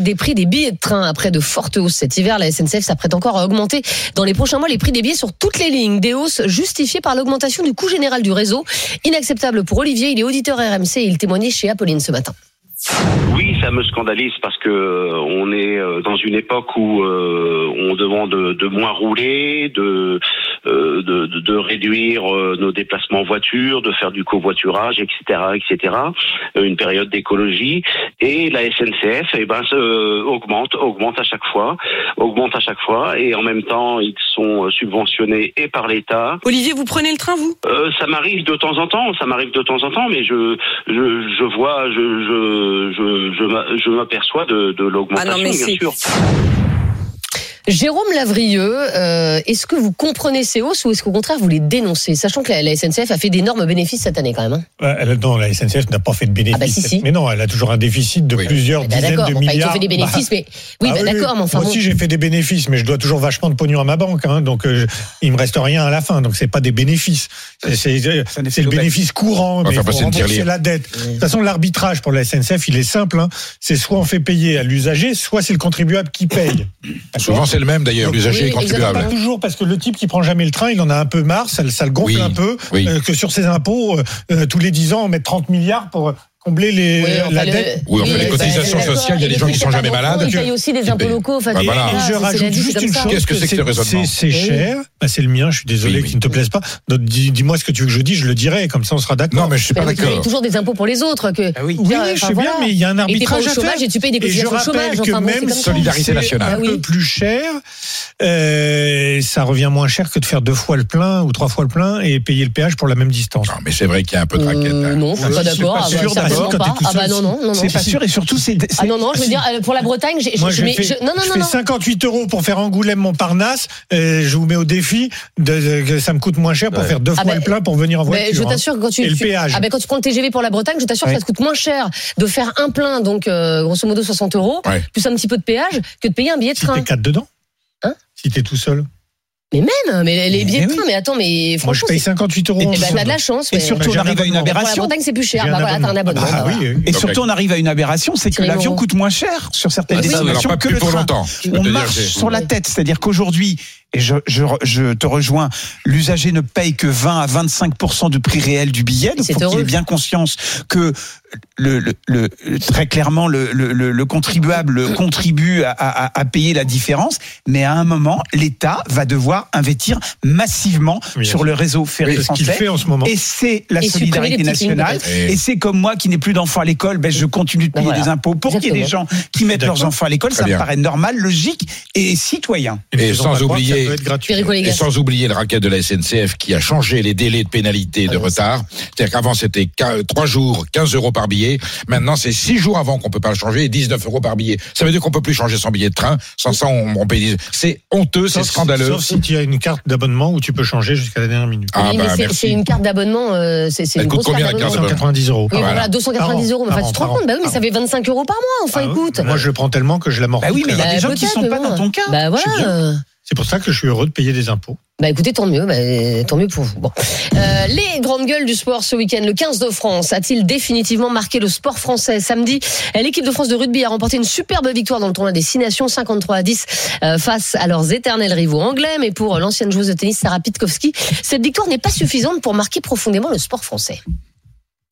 Speaker 1: des prix des billets de train après de fortes hausses cet hiver La SNCF s'apprête encore à augmenter dans les prochains mois les prix des billets sur toutes les lignes. Des hausses justifiées par l'augmentation du coût général du réseau. Inacceptable pour Olivier, il est auditeur RMC et il témoignait chez Apolline ce matin.
Speaker 13: Oui, ça me scandalise parce que euh, on est euh, dans une époque où euh, on demande de, moins rouler, de, de, de- de réduire euh, nos déplacements en voiture, de faire du covoiturage, etc., etc. Euh, Une période d'écologie et la SNCF, eh ben, se- augmente, augmente à chaque fois, augmente à chaque fois, et en même temps, ils sont euh, subventionnés et par l'État.
Speaker 14: Olivier, vous prenez le train, vous?
Speaker 13: Euh, ça m'arrive de temps en temps, ça m'arrive de temps en temps, mais je je, je vois, je je je je m'a- je m'aperçois de, de l'augmentation,
Speaker 14: Ah non, mais
Speaker 13: bien
Speaker 14: c'est-
Speaker 13: sûr.
Speaker 1: Jérôme Lavrieux, euh, est-ce que vous comprenez ces hausses ou est-ce qu'au contraire vous les dénoncez? Sachant que la, la SNCF a fait d'énormes bénéfices cette année quand même. hein.
Speaker 4: Elle- non, la SNCF n'a pas fait de bénéfices.
Speaker 1: Ah bah si, si.
Speaker 4: Mais non, elle a toujours un déficit de plusieurs
Speaker 1: Bah,
Speaker 4: dizaines
Speaker 1: d'accord,
Speaker 4: de
Speaker 1: bon, enfin,
Speaker 4: milliards.
Speaker 1: ils ont fait des bénéfices,
Speaker 4: Bah,
Speaker 1: mais oui,
Speaker 4: ah
Speaker 1: bah, d'accord, mais enfin
Speaker 4: Moi
Speaker 1: bon.
Speaker 4: aussi, j'ai fait des bénéfices, mais je dois toujours vachement de pognon à ma banque, hein, donc euh, il me reste rien à la fin, donc c'est pas des bénéfices. C'est- c'est le bénéfice courant, mais
Speaker 6: une
Speaker 4: rembourser la dette. De toute façon, l'arbitrage pour la SNCF, il est simple. hein. C'est soit on fait payer à l'usager, soit c'est le contribuable qui paye.
Speaker 6: Souvent, c'est le même d'ailleurs, l'usager
Speaker 4: oui,
Speaker 6: contribuable.
Speaker 4: Pas toujours, parce que le type qui prend jamais le train, il en a un peu marre, ça, le- ça le gonfle
Speaker 6: Oui,
Speaker 4: un peu,
Speaker 6: oui.
Speaker 4: euh, que sur ses impôts, euh, euh, tous les 10 ans, on met 30 milliards pour combler les,
Speaker 1: Oui, enfin,
Speaker 4: la
Speaker 1: le-
Speaker 4: dette.
Speaker 6: Oui, enfin, les
Speaker 1: bah,
Speaker 6: cotisations sociales, il y a des gens qui sont jamais malades.
Speaker 1: Ils payent aussi des impôts locaux. Enfin,
Speaker 6: Bah, voilà.
Speaker 4: Et je rajoute juste une chose.
Speaker 6: Qu'est-ce que c'est que ce raisonnement
Speaker 4: c'est cher. Bah, c'est le mien. Je suis désolé
Speaker 6: Oui,
Speaker 4: qu'il ne te plaise pas. Dis-moi ce que tu veux que je dise. Je le dirai. Comme ça, on sera d'accord.
Speaker 6: Non, mais je suis pas
Speaker 1: payez
Speaker 6: d'accord.
Speaker 1: toujours des impôts pour les autres. Que,
Speaker 4: oui, oui, je sais bien, mais il y a un
Speaker 1: Et pas
Speaker 4: arbitrage
Speaker 1: au
Speaker 4: à
Speaker 1: chômage
Speaker 4: faire.
Speaker 1: et tu payes des
Speaker 4: Et
Speaker 1: cotisations au chômage.
Speaker 4: que
Speaker 1: Enfin, bon, c'est
Speaker 4: même.
Speaker 6: Solidarité
Speaker 4: c'est
Speaker 6: nationale.
Speaker 4: un
Speaker 1: Ah
Speaker 4: peu plus cher, euh, ça revient moins cher que de faire deux fois le plein ou trois fois le plein et payer le péage pour la même distance.
Speaker 6: Non, mais c'est vrai qu'il y a un peu de raquette.
Speaker 1: Euh,
Speaker 6: là.
Speaker 1: non, je suis pas d'accord.
Speaker 4: pas
Speaker 1: Ah, bah,
Speaker 4: sûr
Speaker 1: certainement
Speaker 4: d'abord, quand
Speaker 1: pas. Ah bah.
Speaker 5: C'est pas sûr et surtout c'est.
Speaker 1: Ah non, non, je veux dire, euh, pour la Bretagne, je
Speaker 4: fais,
Speaker 1: je- Non, non,
Speaker 4: je
Speaker 1: non,
Speaker 4: fais
Speaker 1: non.
Speaker 4: 58 euros pour faire Angoulême Montparnasse. Euh, je vous mets au défi de, de- que ça me coûte moins cher pour faire deux
Speaker 1: Ah
Speaker 4: fois
Speaker 1: ben,
Speaker 4: le plein pour venir en voiture.
Speaker 1: Mais je
Speaker 4: hein.
Speaker 1: t'assure quand tu,
Speaker 4: Et le
Speaker 1: tu-
Speaker 4: péage.
Speaker 1: ah ben quand tu prends le TGV pour la Bretagne, je t'assure que ça te coûte moins cher de faire un plein, donc euh, grosso modo 60 euros,
Speaker 6: Ouais.
Speaker 1: plus un petit peu de péage, que de payer un billet de
Speaker 4: Si t'es
Speaker 1: train.
Speaker 4: quatre dedans.
Speaker 1: Hein
Speaker 4: Si t'es tout seul.
Speaker 1: Mais même, mais les billets
Speaker 5: Mais
Speaker 1: de
Speaker 5: oui.
Speaker 1: train, mais attends, mais
Speaker 4: Moi, je
Speaker 1: franchement,
Speaker 4: paye
Speaker 1: c'est-
Speaker 4: 58 euros.
Speaker 1: eh
Speaker 4: en
Speaker 1: ben, t'as de la chance.
Speaker 5: Et
Speaker 1: mais-
Speaker 5: surtout,
Speaker 4: Bah,
Speaker 5: on arrive à une
Speaker 4: abonnement.
Speaker 1: Pour la
Speaker 5: aberration.
Speaker 1: Bretagne, c'est plus cher. Bah voilà, t'as un
Speaker 4: abonnement. Ah
Speaker 1: bah
Speaker 4: oui.
Speaker 5: Et surtout, on arrive à une aberration, c'est que l'avion coûte moins cher sur certaines
Speaker 6: Ah,
Speaker 5: destinations
Speaker 6: pas
Speaker 5: que
Speaker 6: plus
Speaker 5: le
Speaker 6: pour
Speaker 5: train. On marche sur la tête, c'est-à-dire qu'aujourd'hui, et je, je, je te rejoins, l'usager ne paye que 20 à 25 du prix réel du billet. Donc,
Speaker 1: C'est
Speaker 5: faut qu'il ait bien conscience que le, le, le- très clairement le, le, le- le contribuable contribue à, à, à payer la différence, mais à un moment, l'État va devoir investir massivement
Speaker 4: Oui,
Speaker 5: sur le réseau ferré
Speaker 4: C'est ce qu'il
Speaker 5: français.
Speaker 4: fait en ce moment.
Speaker 5: Et c'est la
Speaker 1: Et
Speaker 5: solidarité nationale.
Speaker 6: Et-
Speaker 5: Et c'est comme moi qui n'ai plus d'enfants à l'école, ben je continue de
Speaker 1: Ben
Speaker 5: payer
Speaker 1: voilà.
Speaker 5: des impôts pour qu'il y ait des gens qui mettent leurs enfants à l'école. Ça me paraît normal, logique et citoyen.
Speaker 6: Et
Speaker 4: ont
Speaker 6: sans oublier-
Speaker 4: ça peut être gratuit.
Speaker 1: Perico
Speaker 6: Et
Speaker 1: Légas.
Speaker 6: sans oublier le racket de la SNCF qui a changé les délais de pénalité de
Speaker 1: Ah,
Speaker 6: retard. C'est-à-dire qu'avant c'était 3 jours, 15 euros par billet. Maintenant c'est 6 jours avant qu'on peut pas le changer et 19 euros par billet. Ça veut dire qu'on peut plus changer son billet de train. Sans ça on, on paye. C'est honteux, c'est scandaleux.
Speaker 4: Sauf si tu as une carte d'abonnement où tu peux changer jusqu'à la dernière minute.
Speaker 6: Ah
Speaker 1: Oui,
Speaker 6: bah
Speaker 1: c'est- une carte d'abonnement, euh, c'est une
Speaker 6: coûte
Speaker 1: grosse
Speaker 6: combien,
Speaker 1: carte
Speaker 6: la carte
Speaker 1: d'abonnement.
Speaker 4: 190 euros.
Speaker 1: Oui,
Speaker 4: par
Speaker 1: voilà,
Speaker 4: an.
Speaker 1: 290
Speaker 4: Par
Speaker 1: euros. Enfin, tu te rends compte Bah oui, mais ça
Speaker 4: an.
Speaker 1: fait 25 euros par mois. Enfin,
Speaker 4: Ah
Speaker 1: écoute.
Speaker 4: Moi, je le prends tellement que je l'amortis.
Speaker 5: Bah oui, mais il y a des gens qui sont pas dans ton cas.
Speaker 1: Bah voilà.
Speaker 4: C'est pour ça que je suis heureux de payer des impôts.
Speaker 1: Bah écoutez, tant mieux, bah, tant mieux pour vous. Bon. Euh, les grandes gueules du sport ce week-end, le 15 de France a-t-il définitivement marqué le sport français Samedi, euh, l'équipe de France de rugby a remporté une superbe victoire dans le tournoi des Six Nations, 53 à 10 euh, face à leurs éternels rivaux anglais. Mais pour l'ancienne joueuse de tennis Sarah Pitkowski, cette victoire n'est pas suffisante pour marquer profondément le sport français.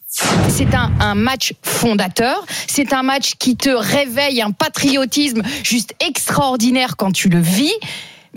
Speaker 15: C'est un, un match fondateur. C'est un match qui te réveille un patriotisme juste extraordinaire quand tu le vis.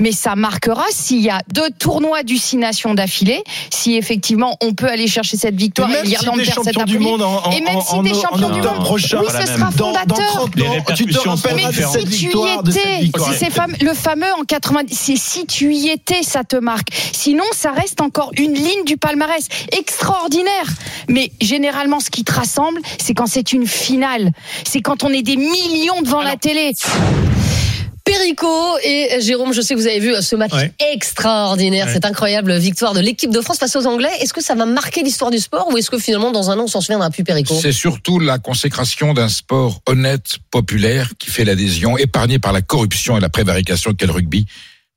Speaker 15: Mais ça marquera s'il y a deux tournois du Six Nations d'affilée, si effectivement on peut aller chercher cette victoire
Speaker 16: Et si
Speaker 15: l'Irlande
Speaker 16: t'es
Speaker 15: perd cet
Speaker 16: champion du monde en- en-
Speaker 15: et même si t'es champion
Speaker 16: en
Speaker 15: du monde,
Speaker 16: prochain,
Speaker 15: oui, ce
Speaker 16: même.
Speaker 15: sera
Speaker 16: Dans- dans
Speaker 15: fondateur.
Speaker 16: 30 ans, tu te rappelleras
Speaker 15: mais
Speaker 16: de cette
Speaker 15: si tu y
Speaker 16: victoire, de cette
Speaker 15: étais,
Speaker 16: victoire.
Speaker 15: si c'est fam- le fameux en 90, c'est si tu y étais, ça te marque. Sinon, ça reste encore une ligne du palmarès extraordinaire. Mais généralement, ce qui te rassemble, c'est quand c'est une finale. C'est quand on est des millions devant la télé.
Speaker 1: Perico et Jérôme, je sais que vous avez vu ce match
Speaker 4: Ouais.
Speaker 1: extraordinaire,
Speaker 4: Ouais.
Speaker 1: cette incroyable victoire de l'équipe de France face aux Anglais. Est-ce que ça va marquer l'histoire du sport ou est-ce que finalement dans un an on s'en souviendra plus Perico?
Speaker 6: C'est surtout la consécration d'un sport honnête, populaire, qui fait l'adhésion, épargné par la corruption et la prévarication qu'est le rugby,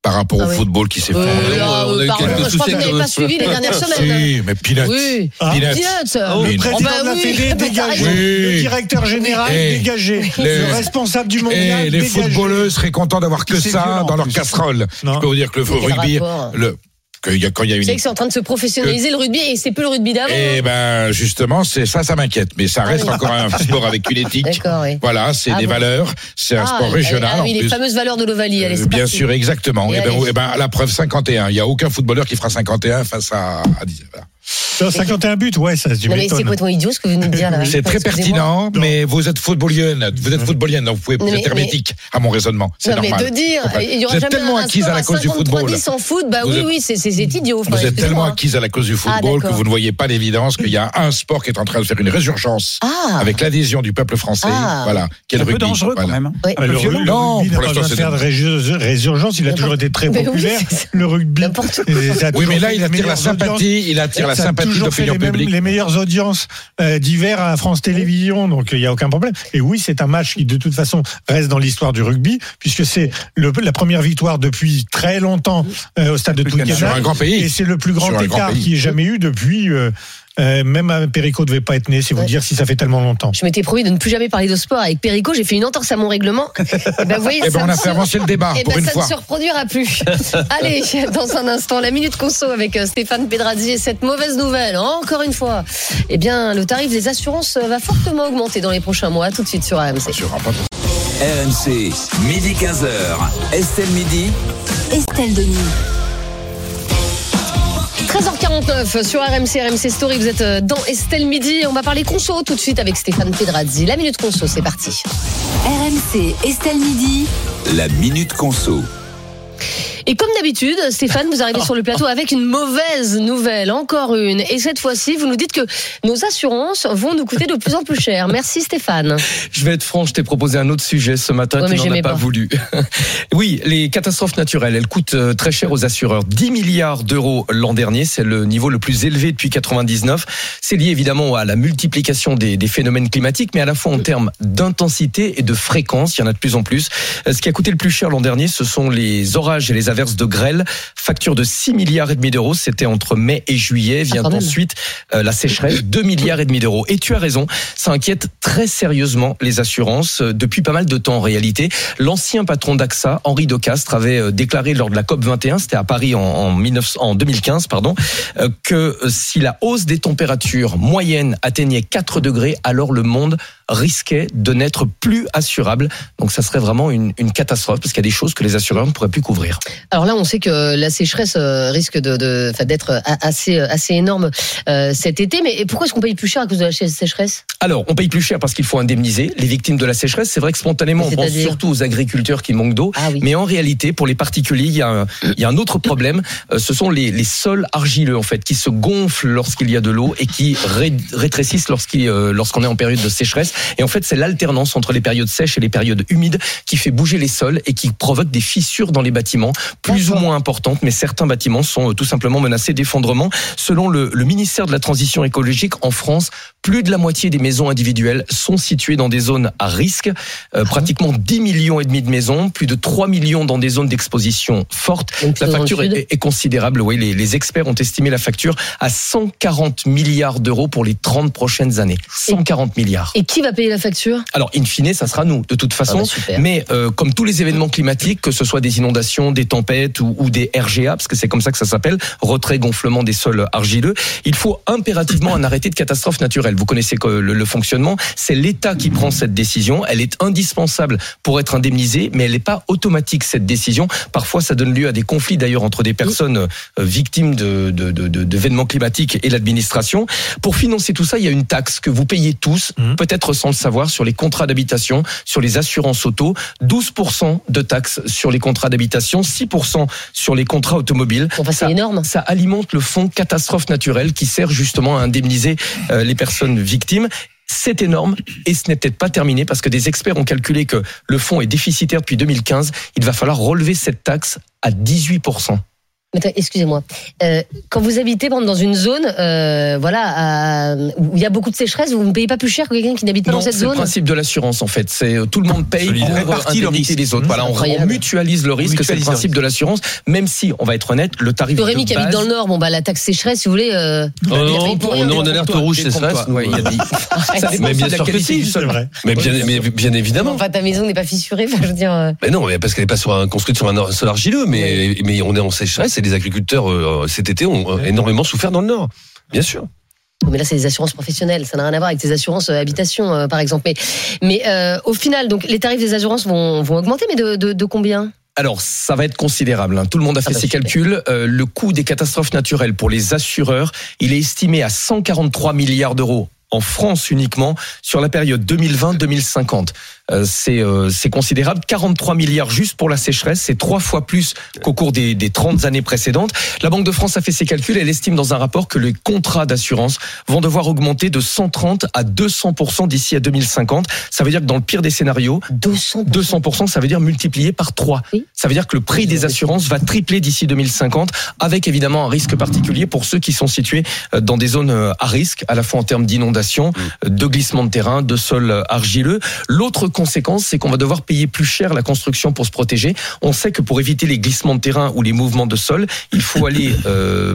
Speaker 6: par rapport
Speaker 1: Ah
Speaker 6: au
Speaker 1: oui.
Speaker 6: football qui s'effondre.
Speaker 1: Euh, là,
Speaker 3: on a eu
Speaker 1: pardon,
Speaker 3: quelques
Speaker 1: je crois
Speaker 3: soucis
Speaker 1: que vous n'avez
Speaker 3: le-
Speaker 1: pas suivi les dernières semaines.
Speaker 6: Si, mais Peanuts.
Speaker 1: Oui.
Speaker 4: Ah.
Speaker 6: Peanuts.
Speaker 1: Peanuts.
Speaker 4: Le
Speaker 6: Mais-
Speaker 4: président
Speaker 1: Oh bah
Speaker 4: de la
Speaker 1: oui,
Speaker 4: Fédé dégagé. Le directeur général
Speaker 6: Eh,
Speaker 4: dégagé.
Speaker 6: les-
Speaker 4: Le responsable du mondial
Speaker 6: Et les
Speaker 4: dégagé.
Speaker 6: footballeux seraient contents d'avoir que ça dans leur casserole.
Speaker 4: Non.
Speaker 6: Je peux vous dire que le rugby,
Speaker 1: rapport
Speaker 6: le, que y a- quand il y a une
Speaker 1: c'est en train de se professionnaliser le rugby et c'est plus le rugby d'avant.
Speaker 6: Eh ben justement, c'est ça, ça m'inquiète. Mais ça reste encore un sport avec une éthique.
Speaker 1: Oui.
Speaker 6: Voilà, c'est
Speaker 1: Ah
Speaker 6: des
Speaker 1: bon.
Speaker 6: valeurs, c'est un
Speaker 1: Ah,
Speaker 6: sport régional
Speaker 1: ah oui, les
Speaker 6: plus.
Speaker 1: fameuses valeurs de l'Ovalie.
Speaker 6: Euh, bien sûr, exactement.
Speaker 1: Et
Speaker 6: Et, ben,
Speaker 1: allez.
Speaker 6: eh ben, la preuve 51. Il y a aucun footballeur qui fera 51 face à. à 10. Voilà.
Speaker 4: Sur 51 buts, ouais, ça, tu
Speaker 1: Non, mais c'est complètement idiot ce que vous venez de dire là.
Speaker 6: C'est très pertinent, mais vous êtes footballienne, vous êtes footballienne, donc vous pouvez
Speaker 1: mais-
Speaker 6: êtes hermétique à mon raisonnement. C'est normal.
Speaker 1: mais de dire,
Speaker 6: Enfin,
Speaker 1: il y aura
Speaker 6: vous êtes
Speaker 1: jamais
Speaker 6: tellement
Speaker 1: un
Speaker 6: acquise à la cause du football.
Speaker 1: 53-10 en foot, bah
Speaker 6: Vous
Speaker 1: oui,
Speaker 6: êtes-
Speaker 1: oui, c'est idiot. Enfin,
Speaker 6: Vous êtes tellement acquise à la cause du
Speaker 1: Ah,
Speaker 6: football que vous ne voyez pas l'évidence qu'il y a un sport qui est en train de faire une résurgence
Speaker 1: Ah.
Speaker 6: avec l'adhésion du peuple français.
Speaker 1: Ah.
Speaker 6: Voilà, quel
Speaker 5: Un peu
Speaker 6: rugby.
Speaker 5: dangereux, quand même, hein.
Speaker 1: Oui.
Speaker 4: Le,
Speaker 5: violent.
Speaker 4: le
Speaker 6: Non,
Speaker 4: rugby
Speaker 6: pour l'instant, c'est
Speaker 4: faire de résur- résurgence, il a toujours été très populaire, le rugby.
Speaker 6: Oui,
Speaker 4: toujours
Speaker 6: mais là, il attire la sympathie, il attire la
Speaker 4: Ça a
Speaker 6: sympathie
Speaker 4: toujours fait
Speaker 6: d'opinion
Speaker 4: les, mêmes-
Speaker 6: publique.
Speaker 4: les meilleures audiences euh, d'hiver à France Télévisions, donc il n'y a aucun problème. Et oui, c'est un match qui de toute façon reste dans l'histoire du rugby, puisque c'est la première victoire depuis très longtemps euh, au stade de
Speaker 6: pays.
Speaker 4: Et c'est le plus grand
Speaker 6: Sur
Speaker 4: écart
Speaker 6: pays.
Speaker 4: qui ait jamais eu depuis. euh, euh, même un Perico devait pas être né, c'est vous
Speaker 1: Ouais.
Speaker 4: dire si ça fait tellement longtemps.
Speaker 1: Je m'étais promis de ne plus jamais parler de sport avec Perico. J'ai fait une entorse à mon règlement. Et ben, vous voyez,
Speaker 6: Eh
Speaker 1: ça
Speaker 6: ben, on a fait avancer le débat
Speaker 1: Eh
Speaker 6: pour
Speaker 1: ben,
Speaker 6: une
Speaker 1: ça
Speaker 6: fois.
Speaker 1: ne se reproduira plus. Allez, dans un instant, la minute conso avec euh, Stéphane Pedrazzi et cette mauvaise nouvelle, encore une fois. Eh bien, le tarif des assurances euh, va fortement augmenter dans les prochains mois. Tout de suite sur AMC.
Speaker 2: RMC, midi 15h. Estelle Midi.
Speaker 10: Estelle Denis.
Speaker 1: 13h49 sur RMC, RMC Story. Vous êtes euh, dans Estelle Midi. On va parler conso tout de suite avec Stéphane Pedrazzi. La minute conso, c'est parti.
Speaker 10: RMC, Estelle Midi.
Speaker 2: La minute conso.
Speaker 1: Et comme d'habitude, Stéphane, vous arrivez sur le plateau avec une mauvaise nouvelle, encore une. Et cette fois-ci, vous nous dites que nos assurances vont nous coûter de plus en plus cher. Merci Stéphane.
Speaker 14: Je vais être franc, je t'ai proposé un autre sujet ce matin,
Speaker 1: Ouais,
Speaker 14: tu n'en as pas,
Speaker 1: pas.
Speaker 14: voulu. oui, les catastrophes naturelles, elles coûtent euh, très cher aux assureurs. 10 milliards d'euros l'an dernier, c'est le niveau le plus élevé depuis 99. C'est lié évidemment à la multiplication des, des phénomènes climatiques, mais à la fois en termes d'intensité et de fréquence, il y en a de plus en plus. Euh, Ce qui a coûté le plus cher l'an dernier, ce sont les orages et les averses de grêle. Facture de 6 milliards et demi d'euros, c'était entre mai et juillet. Vient
Speaker 1: quand même.
Speaker 14: ensuite euh, la sécheresse, 2 milliards et demi d'euros. Et tu as raison, ça inquiète très sérieusement les assurances euh, depuis pas mal de temps en réalité. L'ancien patron d'AXA, Henri Decastre, avait euh, déclaré lors de la COP 21, c'était à Paris en, en, 19 en 2015, pardon, euh, que si la hausse des températures moyennes atteignait 4 degrés, alors le monde risquait de n'être plus assurable. Donc ça serait vraiment une, une catastrophe parce qu'il y a des choses que les assureurs ne pourraient plus couvrir.
Speaker 1: Alors là, on sait que la sécheresse euh, risque de, de, enfin, d'être a- assez, assez énorme euh, cet été. Mais pourquoi est-ce qu'on paye plus cher à cause de la sé- sécheresse?
Speaker 14: Alors, on paye plus cher parce qu'il faut indemniser les victimes de la sécheresse. C'est vrai que spontanément, on pense surtout aux agriculteurs qui manquent d'eau.
Speaker 1: Ah oui.
Speaker 14: Mais en réalité, pour les particuliers, il y a un, il y a un autre problème. Euh, Ce sont les, les sols argileux, en fait, qui se gonflent lorsqu'il y a de l'eau et qui ré- rétrécissent euh, lorsqu'on est en période de sécheresse. Et en fait, c'est l'alternance entre les périodes sèches et les périodes humides qui fait bouger les sols et qui provoque des fissures dans les bâtiments, plus ou moins importantes, mais certains bâtiments sont euh, tout simplement menacés d'effondrement. Selon le, le ministère de la Transition écologique, en France, plus de la moitié des maisons individuelles sont situées dans des zones à risque. Euh, pratiquement 10 millions et demi de maisons, plus de 3 millions dans des zones d'exposition forte. La facture est, est considérable. Oui, les, les experts ont estimé la facture à 140 milliards d'euros pour les 30 prochaines années. 140 milliards.
Speaker 1: Et qui va payer la facture?
Speaker 14: Alors, in fine, ça sera nous, de toute façon.
Speaker 1: Ah bah, super.
Speaker 14: mais euh, comme tous les événements climatiques, que ce soit des inondations, des tempêtes ou, ou des RGA, parce que c'est comme ça que ça s'appelle, retrait gonflement des sols argileux, il faut impérativement un arrêté de catastrophe naturelle. Vous connaissez le, le fonctionnement. C'est l'État qui prend cette décision. Elle est indispensable pour être indemnisée, mais elle n'est pas automatique cette décision. Parfois, ça donne lieu à des conflits d'ailleurs entre des personnes euh, victimes de de- de- de- d'événements climatiques et l'administration. Pour financer tout ça, il y a une taxe que vous payez tous, peut-être sans le savoir, sur les contrats d'habitation, sur les assurances auto, 12% de taxes sur les contrats d'habitation, 6% sur les contrats automobiles.
Speaker 1: c'est énorme.
Speaker 14: Ça alimente le fonds catastrophe naturelle qui sert justement à indemniser euh, les personnes victimes. C'est énorme et ce n'est peut-être pas terminé parce que des experts ont calculé que le fonds est déficitaire depuis 2015. Il va falloir relever cette taxe à 18%.
Speaker 1: Excusez-moi. Euh, quand vous habitez par exemple, dans une zone, euh, voilà, à- où il y a beaucoup de sécheresse, vous ne payez pas plus cher que quelqu'un qui n'habite pas
Speaker 14: Non,
Speaker 1: dans cette
Speaker 14: c'est le
Speaker 1: zone.
Speaker 14: principe de l'assurance en fait. C'est euh, tout le monde paye
Speaker 5: Solidaire.
Speaker 14: pour
Speaker 5: Répartit le
Speaker 14: indemniser
Speaker 5: risque.
Speaker 14: les autres.
Speaker 5: Mmh,
Speaker 14: Voilà, on, mutualise le risque. C'est le principe de l'assurance. Même si, on va être honnête, le tarif de
Speaker 1: Rémi qui habite dans le Nord, bon bah la taxe sécheresse, si vous voulez. Euh,
Speaker 14: Oh non, on est en alerte rouge, c'est Détrompe-toi. stress. Ouais, il y a des- Ça dépend
Speaker 3: bien sûr que si. Mais bien, évidemment.
Speaker 1: Enfin, ta maison n'est pas fissurée. Je veux dire. euh,
Speaker 3: Mais non, mais parce qu'elle est pas construite sur un sol argileux, mais, mais on est en sécheresse les agriculteurs euh, cet été ont euh, énormément souffert dans le Nord. Bien sûr.
Speaker 1: Mais là, c'est des assurances professionnelles. Ça n'a rien à voir avec tes assurances euh, habitation, euh, par exemple. Mais, mais euh, au final, donc, les tarifs des assurances vont, vont augmenter, mais de, de, de combien?
Speaker 14: Alors, ça va être considérable. hein. Tout le monde a fait
Speaker 1: bah,
Speaker 14: ses calculs. Euh, le coût des catastrophes naturelles pour les assureurs, il est estimé à 143 milliards d'euros en France uniquement sur la période 2020-2050. Euh, c'est euh, c'est considérable. 43 milliards juste pour la sécheresse, c'est trois fois plus qu'au cours des, des 30 années précédentes. La Banque de France a fait ses calculs. Elle estime dans un rapport que les contrats d'assurance vont devoir augmenter de 130 à 200% d'ici à 2050. Ça veut dire que dans le pire des scénarios,
Speaker 1: 200
Speaker 14: 200 ça veut dire multiplié par 3. Ça veut dire que le prix des assurances va tripler d'ici 2050, avec évidemment un risque particulier pour ceux qui sont situés euh, dans des zones à risque, à la fois en termes d'inondation, euh, de glissement de terrain, de sol argileux. L'autre conséquence, c'est qu'on va devoir payer plus cher la construction pour se protéger. On sait que pour éviter les glissements de terrain ou les mouvements de sol, il faut aller euh,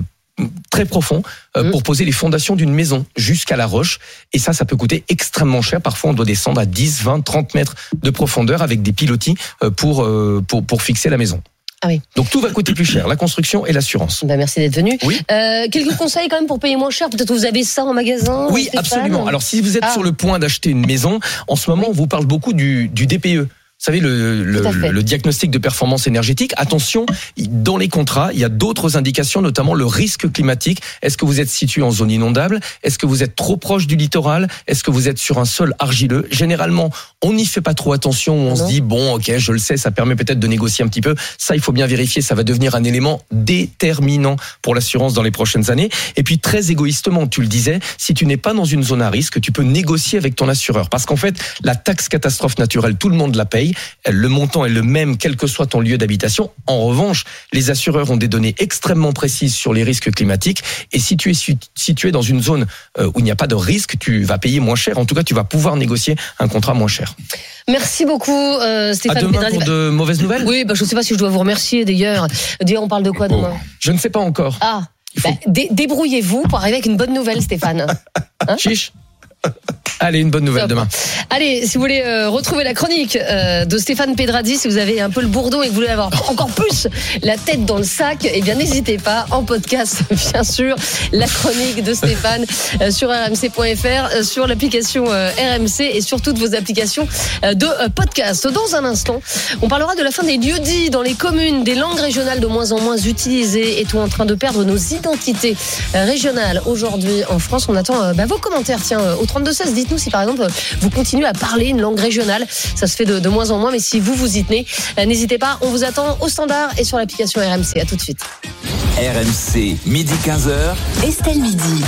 Speaker 14: très profond euh, pour poser les fondations d'une maison jusqu'à la roche. Et ça, ça peut coûter extrêmement cher. Parfois, on doit descendre à 10, 20, 30 mètres de profondeur avec des pilotis euh, pour, euh, pour, pour fixer la maison.
Speaker 1: Ah oui.
Speaker 14: Donc tout va coûter plus cher, la construction et l'assurance.
Speaker 1: Bah, merci d'être venu.
Speaker 14: Oui.
Speaker 1: Euh, quelques conseils quand même pour payer moins cher. Peut-être vous avez ça en magasin.
Speaker 14: Oui, absolument. Alors si vous êtes
Speaker 1: Ah.
Speaker 14: sur le point d'acheter une maison, en ce moment, on vous parle beaucoup du, du DPE. Vous savez, le, le, le diagnostic de performance énergétique. Attention, dans les contrats, il y a d'autres indications, notamment le risque climatique. Est-ce que vous êtes situé en zone inondable? Est-ce que vous êtes trop proche du littoral? Est-ce que vous êtes sur un sol argileux? Généralement, on n'y fait pas trop attention. On se dit, bon, ok, je le sais, ça permet peut-être de négocier un petit peu. Ça, il faut bien vérifier. Ça va devenir un élément déterminant pour l'assurance dans les prochaines années. Et puis, très égoïstement, tu le disais, si tu n'es pas dans une zone à risque, tu peux négocier avec ton assureur. Parce qu'en fait, la taxe catastrophe naturelle, tout le monde la paye. Le montant est le même, quel que soit ton lieu d'habitation. En revanche, les assureurs ont des données extrêmement précises sur les risques climatiques. Et si tu es situé dans une zone euh, où il n'y a pas de risque, tu vas payer moins cher. En tout cas, tu vas pouvoir négocier un contrat moins cher.
Speaker 1: Merci beaucoup, euh,
Speaker 14: À
Speaker 1: Stéphane
Speaker 14: demain
Speaker 1: Pedrazi.
Speaker 14: pour de mauvaises nouvelles
Speaker 1: Oui, bah, je ne sais pas si je dois vous remercier d'ailleurs. D'ailleurs, on parle de quoi demain?
Speaker 14: Je ne sais pas encore.
Speaker 1: Ah, bah, dé- débrouillez-vous pour arriver avec une bonne nouvelle, Stéphane. Hein?
Speaker 14: Chiche. Allez, une bonne nouvelle
Speaker 1: Top.
Speaker 14: demain.
Speaker 1: Allez, si vous voulez euh, retrouver la chronique euh, de Stéphane Pedradi, si vous avez un peu le bourdon et que vous voulez avoir encore plus la tête dans le sac, eh bien n'hésitez pas en podcast, bien sûr, la chronique de Stéphane euh, sur rmc.fr, sur l'application RMC et sur toutes vos applications de podcast. Dans un instant, on parlera de la fin des lieux dits dans les communes, des langues régionales de moins en moins utilisées. Est-on en train de perdre nos identités régionales aujourd'hui en France On attend bah, vos commentaires. Tiens, 32-16, dites-nous si par exemple vous continuez à parler une langue régionale. Ça se fait de, de moins en moins, mais si vous vous y tenez, euh, n'hésitez pas. On vous attend au standard et sur l'application RMC. À tout de suite.
Speaker 2: RMC, midi 15h.
Speaker 10: Estelle Midi.